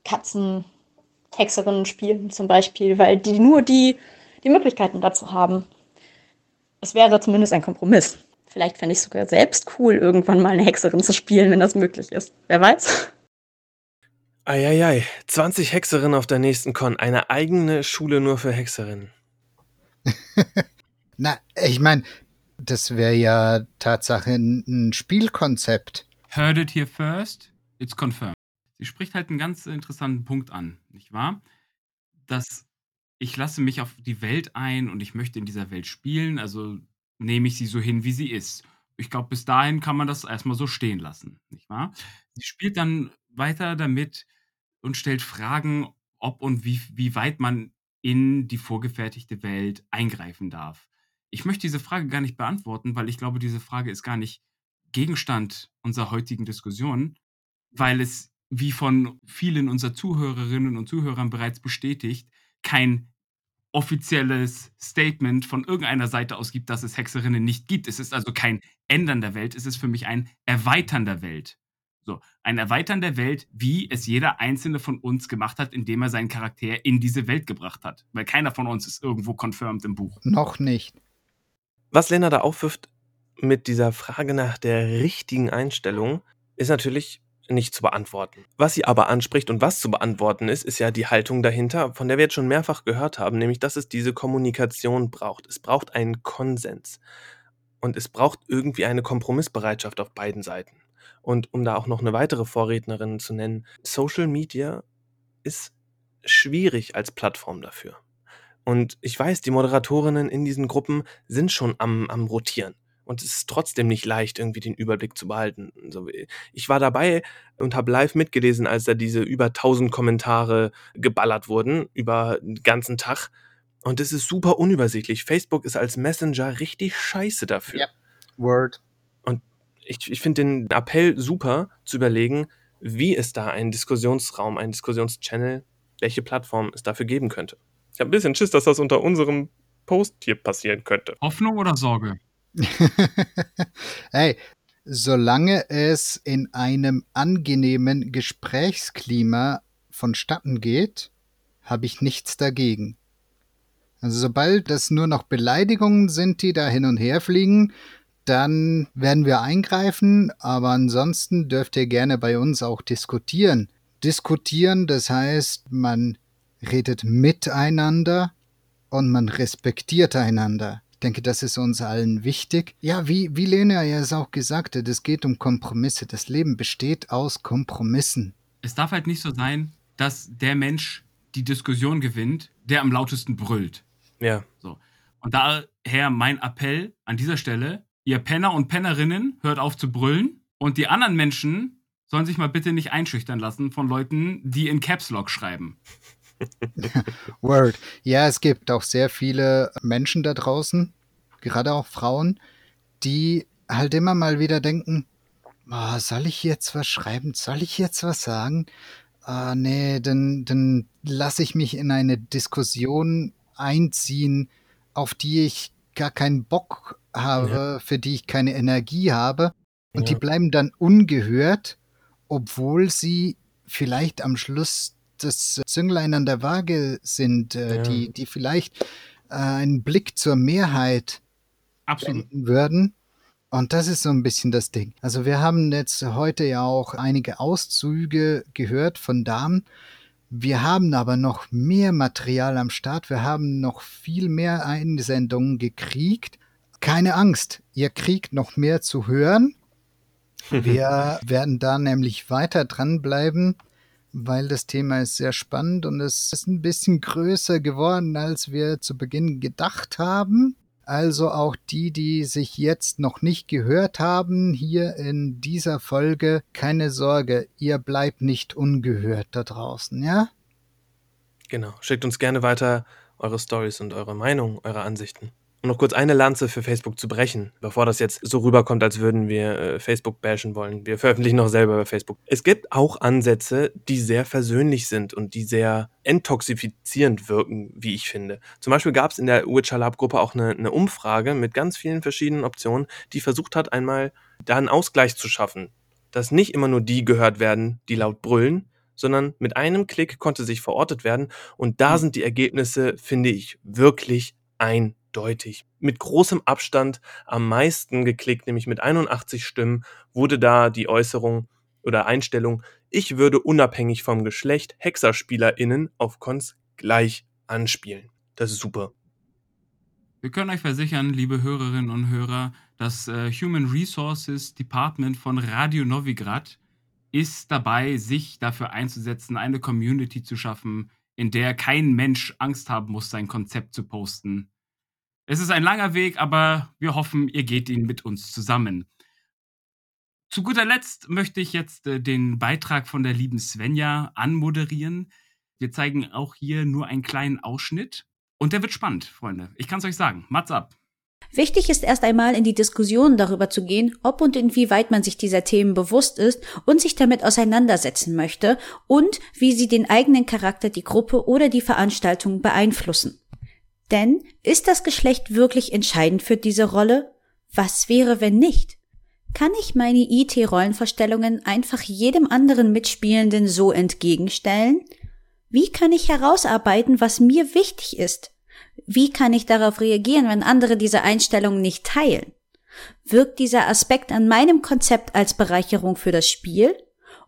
Katzenhexerinnen spielen, zum Beispiel, weil die nur die, die Möglichkeiten dazu haben. Es wäre zumindest ein Kompromiss. Vielleicht fände ich sogar selbst cool, irgendwann mal eine Hexerin zu spielen, wenn das möglich ist. Wer weiß? Eieiei, 20 Hexerinnen auf der nächsten Con. Eine eigene Schule nur für Hexerinnen. Na, ich meine, das wäre ja Tatsache ein Spielkonzept. Heard it here first. It's confirmed. Sie spricht halt einen ganz interessanten Punkt an, nicht wahr? Dass ich lasse mich auf die Welt ein und ich möchte in dieser Welt spielen, also nehme ich sie so hin, wie sie ist. Ich glaube, bis dahin kann man das erstmal so stehen lassen, nicht wahr? Sie spielt dann weiter damit und stellt Fragen, ob und wie, wie weit man in die vorgefertigte Welt eingreifen darf. Ich möchte diese Frage gar nicht beantworten, weil ich glaube, diese Frage ist gar nicht Gegenstand unserer heutigen Diskussion, weil es, wie von vielen unserer Zuhörerinnen und Zuhörern bereits bestätigt, kein offizielles Statement von irgendeiner Seite aus gibt, dass es Hexerinnen nicht gibt. Es ist also kein Ändern der Welt, es ist für mich ein Erweitern der Welt. So, ein Erweitern der Welt, wie es jeder einzelne von uns gemacht hat, indem er seinen Charakter in diese Welt gebracht hat. Weil keiner von uns ist irgendwo confirmed im Buch. Noch nicht. Was Lena da aufwirft mit dieser Frage nach der richtigen Einstellung, ist natürlich nicht zu beantworten. Was sie aber anspricht und was zu beantworten ist, ist ja die Haltung dahinter, von der wir jetzt schon mehrfach gehört haben, nämlich dass es diese Kommunikation braucht. Es braucht einen Konsens. Und es braucht irgendwie eine Kompromissbereitschaft auf beiden Seiten. Und um da auch noch eine weitere Vorrednerin zu nennen, Social Media ist schwierig als Plattform dafür. Und ich weiß, die Moderatorinnen in diesen Gruppen sind schon am, am Rotieren. Und es ist trotzdem nicht leicht, irgendwie den Überblick zu behalten. Ich war dabei und habe live mitgelesen, als da diese über 1000 Kommentare geballert wurden über den ganzen Tag. Und es ist super unübersichtlich. Facebook ist als Messenger richtig scheiße dafür. Ja. Word. Ich, ich finde den Appell super zu überlegen, wie es da einen Diskussionsraum, einen Diskussionschannel, welche Plattform es dafür geben könnte. Ich habe ein bisschen Schiss, dass das unter unserem Post hier passieren könnte. Hoffnung oder Sorge? hey, solange es in einem angenehmen Gesprächsklima vonstatten geht, habe ich nichts dagegen. Also sobald das nur noch Beleidigungen sind, die da hin und her fliegen, dann werden wir eingreifen, aber ansonsten dürft ihr gerne bei uns auch diskutieren. Diskutieren, das heißt, man redet miteinander und man respektiert einander. Ich denke, das ist uns allen wichtig. Ja, wie, wie Lena ja es auch gesagt hat, es geht um Kompromisse. Das Leben besteht aus Kompromissen. Es darf halt nicht so sein, dass der Mensch die Diskussion gewinnt, der am lautesten brüllt. Ja. So. Und daher mein Appell an dieser Stelle, ihr Penner und Pennerinnen, hört auf zu brüllen und die anderen Menschen sollen sich mal bitte nicht einschüchtern lassen von Leuten, die in Caps Lock schreiben. Word. Ja, es gibt auch sehr viele Menschen da draußen, gerade auch Frauen, die halt immer mal wieder denken, oh, soll ich jetzt was schreiben? Soll ich jetzt was sagen? Ah, nee, dann, dann lasse ich mich in eine Diskussion einziehen, auf die ich gar keinen Bock habe, ja. für die ich keine Energie habe. Und ja. die bleiben dann ungehört, obwohl sie vielleicht am Schluss das Zünglein an der Waage sind, äh, ja. die, die vielleicht äh, einen Blick zur Mehrheit Absolut. würden. Und das ist so ein bisschen das Ding. Also wir haben jetzt heute ja auch einige Auszüge gehört von Damen. Wir haben aber noch mehr Material am Start. Wir haben noch viel mehr Einsendungen gekriegt. Keine Angst, ihr kriegt noch mehr zu hören. Wir werden da nämlich weiter dranbleiben weil das Thema ist sehr spannend und es ist ein bisschen größer geworden, als wir zu Beginn gedacht haben. Also auch die, die sich jetzt noch nicht gehört haben, hier in dieser Folge, keine Sorge, ihr bleibt nicht ungehört da draußen, ja? Genau. Schickt uns gerne weiter eure Stories und eure Meinung, eure Ansichten um noch kurz eine Lanze für Facebook zu brechen, bevor das jetzt so rüberkommt, als würden wir äh, Facebook bashen wollen. Wir veröffentlichen noch selber bei Facebook. Es gibt auch Ansätze, die sehr versöhnlich sind und die sehr enttoxifizierend wirken, wie ich finde. Zum Beispiel gab es in der Witcher Lab Gruppe auch eine, eine Umfrage mit ganz vielen verschiedenen Optionen, die versucht hat, einmal da einen Ausgleich zu schaffen. Dass nicht immer nur die gehört werden, die laut brüllen, sondern mit einem Klick konnte sich verortet werden. Und da hm. sind die Ergebnisse, finde ich, wirklich ein eindeutig mit großem Abstand am meisten geklickt, nämlich mit 81 Stimmen wurde da die Äußerung oder Einstellung, ich würde unabhängig vom Geschlecht HexerspielerInnen auf Cons gleich anspielen. Das ist super. Wir können euch versichern, liebe Hörerinnen und Hörer, das äh, Human Resources Department von Radio Novigrad ist dabei, sich dafür einzusetzen, eine Community zu schaffen, in der kein Mensch Angst haben muss, sein Konzept zu posten. Es ist ein langer Weg, aber wir hoffen, ihr geht ihn mit uns zusammen. Zu guter Letzt möchte ich jetzt äh, den Beitrag von der lieben Svenja anmoderieren. Wir zeigen auch hier nur einen kleinen Ausschnitt. Und der wird spannend, Freunde. Ich kann es euch sagen. Mats ab. Wichtig ist erst einmal in die Diskussion darüber zu gehen, ob und inwieweit man sich dieser Themen bewusst ist und sich damit auseinandersetzen möchte und wie sie den eigenen Charakter, die Gruppe oder die Veranstaltung beeinflussen. Denn ist das Geschlecht wirklich entscheidend für diese Rolle? Was wäre, wenn nicht? Kann ich meine IT-Rollenvorstellungen einfach jedem anderen Mitspielenden so entgegenstellen? Wie kann ich herausarbeiten, was mir wichtig ist? Wie kann ich darauf reagieren, wenn andere diese Einstellungen nicht teilen? Wirkt dieser Aspekt an meinem Konzept als Bereicherung für das Spiel?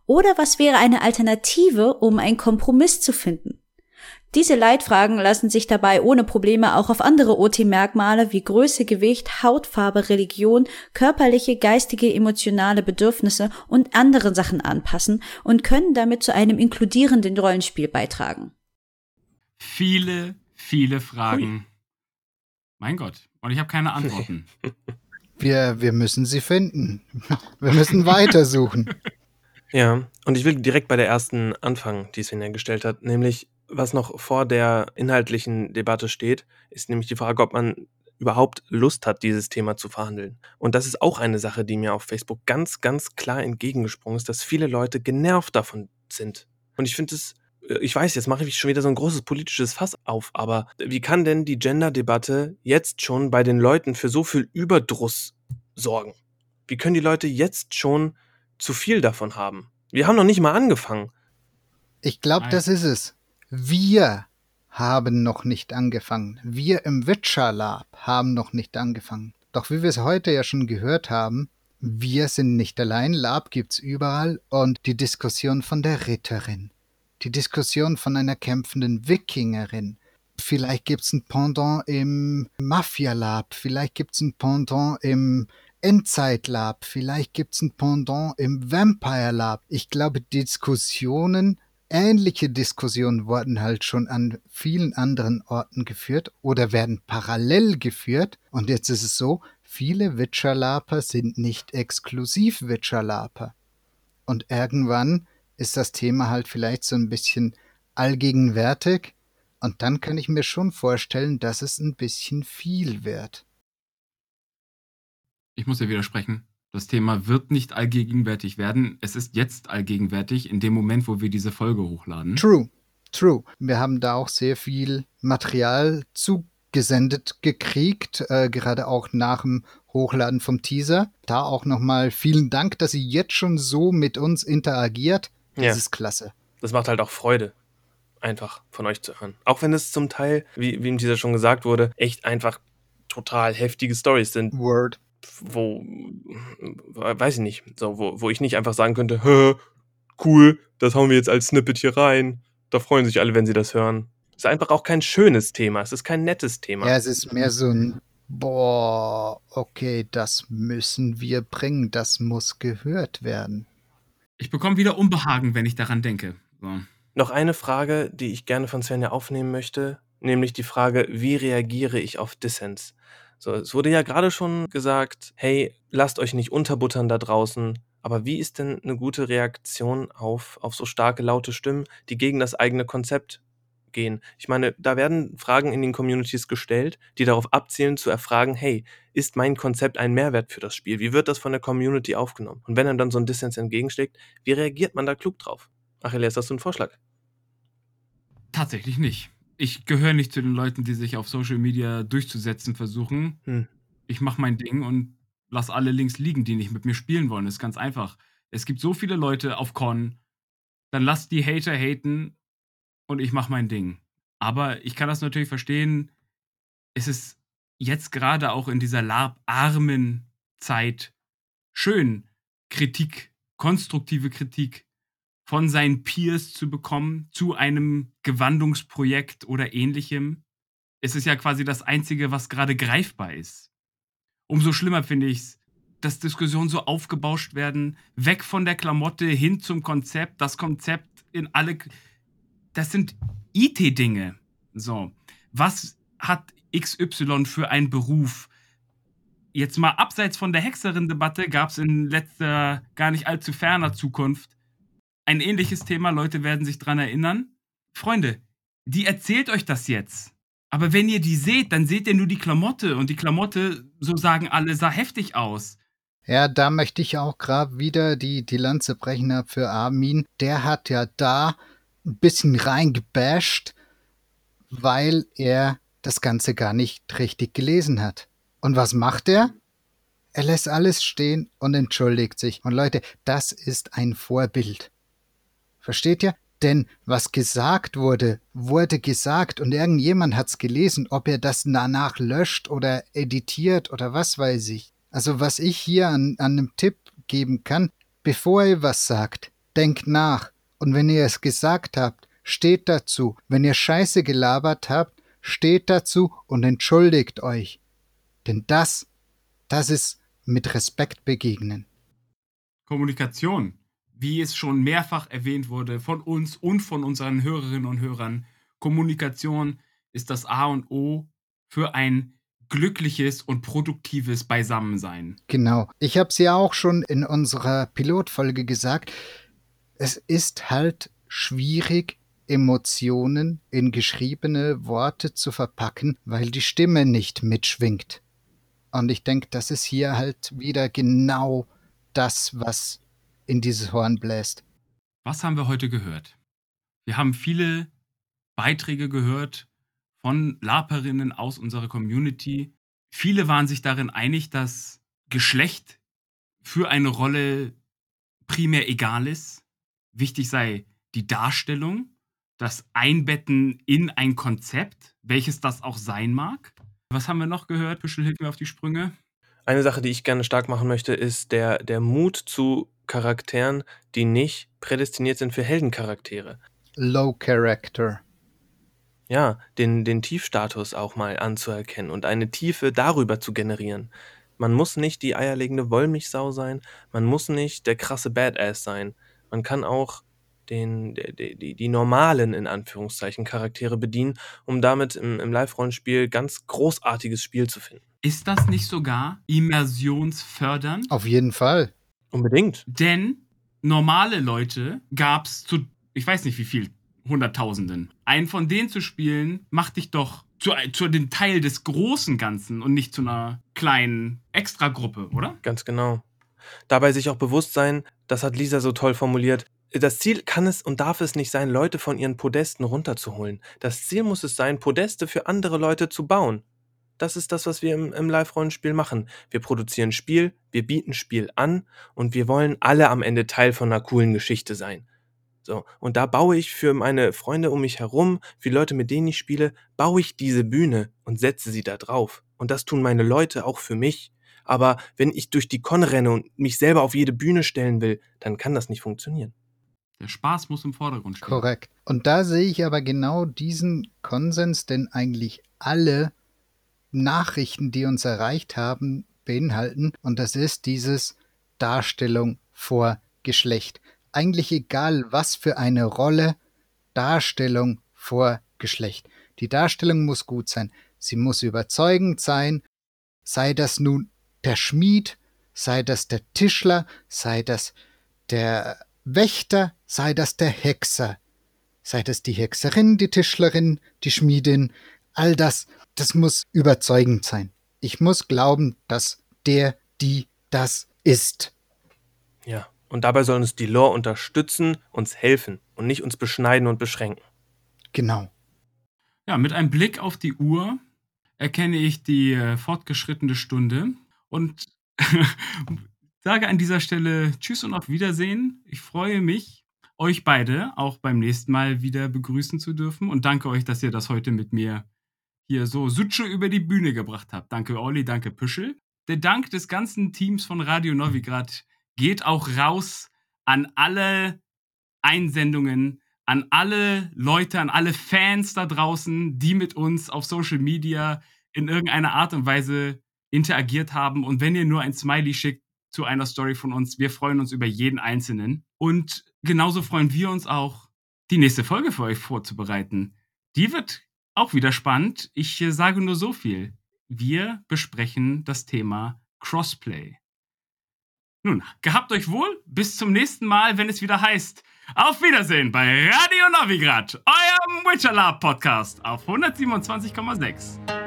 Oder was wäre eine Alternative, um einen Kompromiss zu finden? Diese Leitfragen lassen sich dabei ohne Probleme auch auf andere OT-Merkmale wie Größe, Gewicht, Hautfarbe, Religion, körperliche, geistige, emotionale Bedürfnisse und andere Sachen anpassen und können damit zu einem inkludierenden Rollenspiel beitragen. Viele, viele Fragen. Mein Gott. Und ich habe keine Antworten. Wir, wir müssen sie finden. Wir müssen weitersuchen. Ja, und ich will direkt bei der ersten anfangen, die Svenja gestellt hat, nämlich was noch vor der inhaltlichen Debatte steht, ist nämlich die Frage, ob man überhaupt Lust hat, dieses Thema zu verhandeln. Und das ist auch eine Sache, die mir auf Facebook ganz, ganz klar entgegengesprungen ist, dass viele Leute genervt davon sind. Und ich finde es, äh, ich weiß, jetzt mache ich schon wieder so ein großes politisches Fass auf, aber wie kann denn die Gender-Debatte jetzt schon bei den Leuten für so viel Überdruss sorgen? Wie können die Leute jetzt schon zu viel davon haben? Wir haben noch nicht mal angefangen. Ich glaube, das ist es. Wir haben noch nicht angefangen. Wir im Witcher Lab haben noch nicht angefangen. Doch wie wir es heute ja schon gehört haben, wir sind nicht allein, Lab gibt's überall und die Diskussion von der Ritterin, die Diskussion von einer kämpfenden Wikingerin. Vielleicht gibt's ein Pendant im Mafia Lab, vielleicht gibt's ein Pendant im Endzeit Lab, vielleicht gibt's ein Pendant im Vampire Lab. Ich glaube, Diskussionen ähnliche Diskussionen wurden halt schon an vielen anderen Orten geführt oder werden parallel geführt. Und jetzt ist es so, viele Witcher-Laper sind nicht exklusiv Witcher-Laper. Und irgendwann ist das Thema halt vielleicht so ein bisschen allgegenwärtig. Und dann kann ich mir schon vorstellen, dass es ein bisschen viel wird. Ich muss dir widersprechen. Das Thema wird nicht allgegenwärtig werden. Es ist jetzt allgegenwärtig, in dem Moment, wo wir diese Folge hochladen. True, true. Wir haben da auch sehr viel Material zugesendet gekriegt, äh, gerade auch nach dem Hochladen vom Teaser. Da auch nochmal vielen Dank, dass sie jetzt schon so mit uns interagiert. Das Ja. ist klasse. Das macht halt auch Freude, einfach von euch zu hören. Auch wenn es zum Teil, wie, wie im Teaser schon gesagt wurde, echt einfach total heftige Stories sind, Word. Wo, weiß ich nicht, so, wo, wo ich nicht einfach sagen könnte, cool, das hauen wir jetzt als Snippet hier rein. Da freuen sich alle, wenn sie das hören. Es ist einfach auch kein schönes Thema, es ist kein nettes Thema. Ja, es ist mehr so ein, boah, okay, das müssen wir bringen, das muss gehört werden. Ich bekomme wieder Unbehagen, wenn ich daran denke. So. Noch eine Frage, die ich gerne von Svenja aufnehmen möchte, nämlich die Frage, wie reagiere ich auf Dissens? So, es wurde ja gerade schon gesagt, hey, lasst euch nicht unterbuttern da draußen. Aber wie ist denn eine gute Reaktion auf, auf so starke, laute Stimmen, die gegen das eigene Konzept gehen? Ich meine, da werden Fragen in den Communities gestellt, die darauf abzielen zu erfragen, hey, ist mein Konzept ein Mehrwert für das Spiel? Wie wird das von der Community aufgenommen? Und wenn einem dann so ein Dissens entgegenschlägt, wie reagiert man da klug drauf? Achilles, hast du einen Vorschlag? Tatsächlich nicht. Ich gehöre nicht zu den Leuten, die sich auf Social Media durchzusetzen versuchen. Hm. Ich mache mein Ding und lass alle links liegen, die nicht mit mir spielen wollen. Das ist ganz einfach. Es gibt so viele Leute auf Con, dann lass die Hater haten und ich mache mein Ding. Aber ich kann das natürlich verstehen. Es ist jetzt gerade auch in dieser larbarmen Zeit schön, Kritik, konstruktive Kritik von seinen Peers zu bekommen zu einem Gewandungsprojekt oder ähnlichem. Es ist ja quasi das Einzige, was gerade greifbar ist. Umso schlimmer finde ich es, dass Diskussionen so aufgebauscht werden, weg von der Klamotte hin zum Konzept, das Konzept in alle. Das sind IT-Dinge. So. Was hat XY für einen Beruf? Jetzt mal abseits von der Hexerin-Debatte gab es in letzter, gar nicht allzu ferner Zukunft ein ähnliches Thema. Leute werden sich dran erinnern. Freunde, die erzählt euch das jetzt. Aber wenn ihr die seht, dann seht ihr nur die Klamotte. Und die Klamotte, so sagen alle, sah heftig aus. Ja, da möchte ich auch gerade wieder die, die Lanze brechen für Armin. Der hat ja da ein bisschen reingebasht, weil er das Ganze gar nicht richtig gelesen hat. Und was macht er? Er lässt alles stehen und entschuldigt sich. Und Leute, das ist ein Vorbild. Versteht ihr? Denn was gesagt wurde, wurde gesagt und irgendjemand hat's gelesen, ob er das danach löscht oder editiert oder was weiß ich. Also was ich hier an, an einem Tipp geben kann, bevor ihr was sagt, denkt nach. Und wenn ihr es gesagt habt, steht dazu. Wenn ihr Scheiße gelabert habt, steht dazu und entschuldigt euch. Denn das, das ist mit Respekt begegnen. Kommunikation, wie es schon mehrfach erwähnt wurde von uns und von unseren Hörerinnen und Hörern, Kommunikation ist das A und O für ein glückliches und produktives Beisammensein. Genau. Ich habe es ja auch schon in unserer Pilotfolge gesagt. Es ist halt schwierig, Emotionen in geschriebene Worte zu verpacken, weil die Stimme nicht mitschwingt. Und ich denke, das ist hier halt wieder genau das, was in dieses Horn bläst. Was haben wir heute gehört? Wir haben viele Beiträge gehört von Laperinnen aus unserer Community. Viele waren sich darin einig, dass Geschlecht für eine Rolle primär egal ist. Wichtig sei die Darstellung, das Einbetten in ein Konzept, welches das auch sein mag. Was haben wir noch gehört? Büschel, hilf mir auf die Sprünge. Eine Sache, die ich gerne stark machen möchte, ist der, der Mut zu Charakteren, die nicht prädestiniert sind für Heldencharaktere. Low Character. Ja, den, den Tiefstatus auch mal anzuerkennen und eine Tiefe darüber zu generieren. Man muss nicht die eierlegende Wollmilchsau sein, man muss nicht der krasse Badass sein. Man kann auch den, die, die, die normalen, in Anführungszeichen, Charaktere bedienen, um damit im, im Live-Rollenspiel ganz großartiges Spiel zu finden. Ist das nicht sogar immersionsfördernd? Auf jeden Fall. Unbedingt. Denn normale Leute gab es zu, ich weiß nicht wie viel, Hunderttausenden. Einen von denen zu spielen, macht dich doch zu, zu dem Teil des großen Ganzen und nicht zu einer kleinen Extragruppe, oder? Ganz genau. Dabei sich auch bewusst sein, das hat Lisa so toll formuliert, das Ziel kann es und darf es nicht sein, Leute von ihren Podesten runterzuholen. Das Ziel muss es sein, Podeste für andere Leute zu bauen. Das ist das, was wir im, im Live-Rollenspiel machen. Wir produzieren Spiel, wir bieten Spiel an und wir wollen alle am Ende Teil von einer coolen Geschichte sein. So, und da baue ich für meine Freunde um mich herum, für die Leute, mit denen ich spiele, baue ich diese Bühne und setze sie da drauf. Und das tun meine Leute auch für mich. Aber wenn ich durch die Con renne und mich selber auf jede Bühne stellen will, dann kann das nicht funktionieren. Der Spaß muss im Vordergrund stehen. Korrekt. Und da sehe ich aber genau diesen Konsens, denn eigentlich alle Nachrichten, die uns erreicht haben, beinhalten. Und das ist dieses Darstellung vor Geschlecht. Eigentlich egal, was für eine Rolle, Darstellung vor Geschlecht. Die Darstellung muss gut sein. Sie muss überzeugend sein. Sei das nun der Schmied, sei das der Tischler, sei das der Wächter, sei das der Hexer, sei das die Hexerin, die Tischlerin, die Schmiedin, all das, das muss überzeugend sein. Ich muss glauben, dass der, die, das ist. Ja, und dabei soll uns die Lore unterstützen, uns helfen und nicht uns beschneiden und beschränken. Genau. Ja, mit einem Blick auf die Uhr erkenne ich die äh, fortgeschrittene Stunde und sage an dieser Stelle Tschüss und auf Wiedersehen. Ich freue mich, euch beide auch beim nächsten Mal wieder begrüßen zu dürfen und danke euch, dass ihr das heute mit mir hier so Sutsche über die Bühne gebracht habt. Danke Olli, danke Püschel. Der Dank des ganzen Teams von Radio Novigrad geht auch raus an alle Einsendungen, an alle Leute, an alle Fans da draußen, die mit uns auf Social Media in irgendeiner Art und Weise interagiert haben. Und wenn ihr nur ein Smiley schickt, zu einer Story von uns. Wir freuen uns über jeden einzelnen. Und genauso freuen wir uns auch, die nächste Folge für euch vorzubereiten. Die wird auch wieder spannend. Ich äh, sage nur so viel. Wir besprechen das Thema Crossplay. Nun, gehabt euch wohl. Bis zum nächsten Mal, wenn es wieder heißt. Auf Wiedersehen bei Radio Novigrad, eurem Witcher Lab Podcast auf 127,6.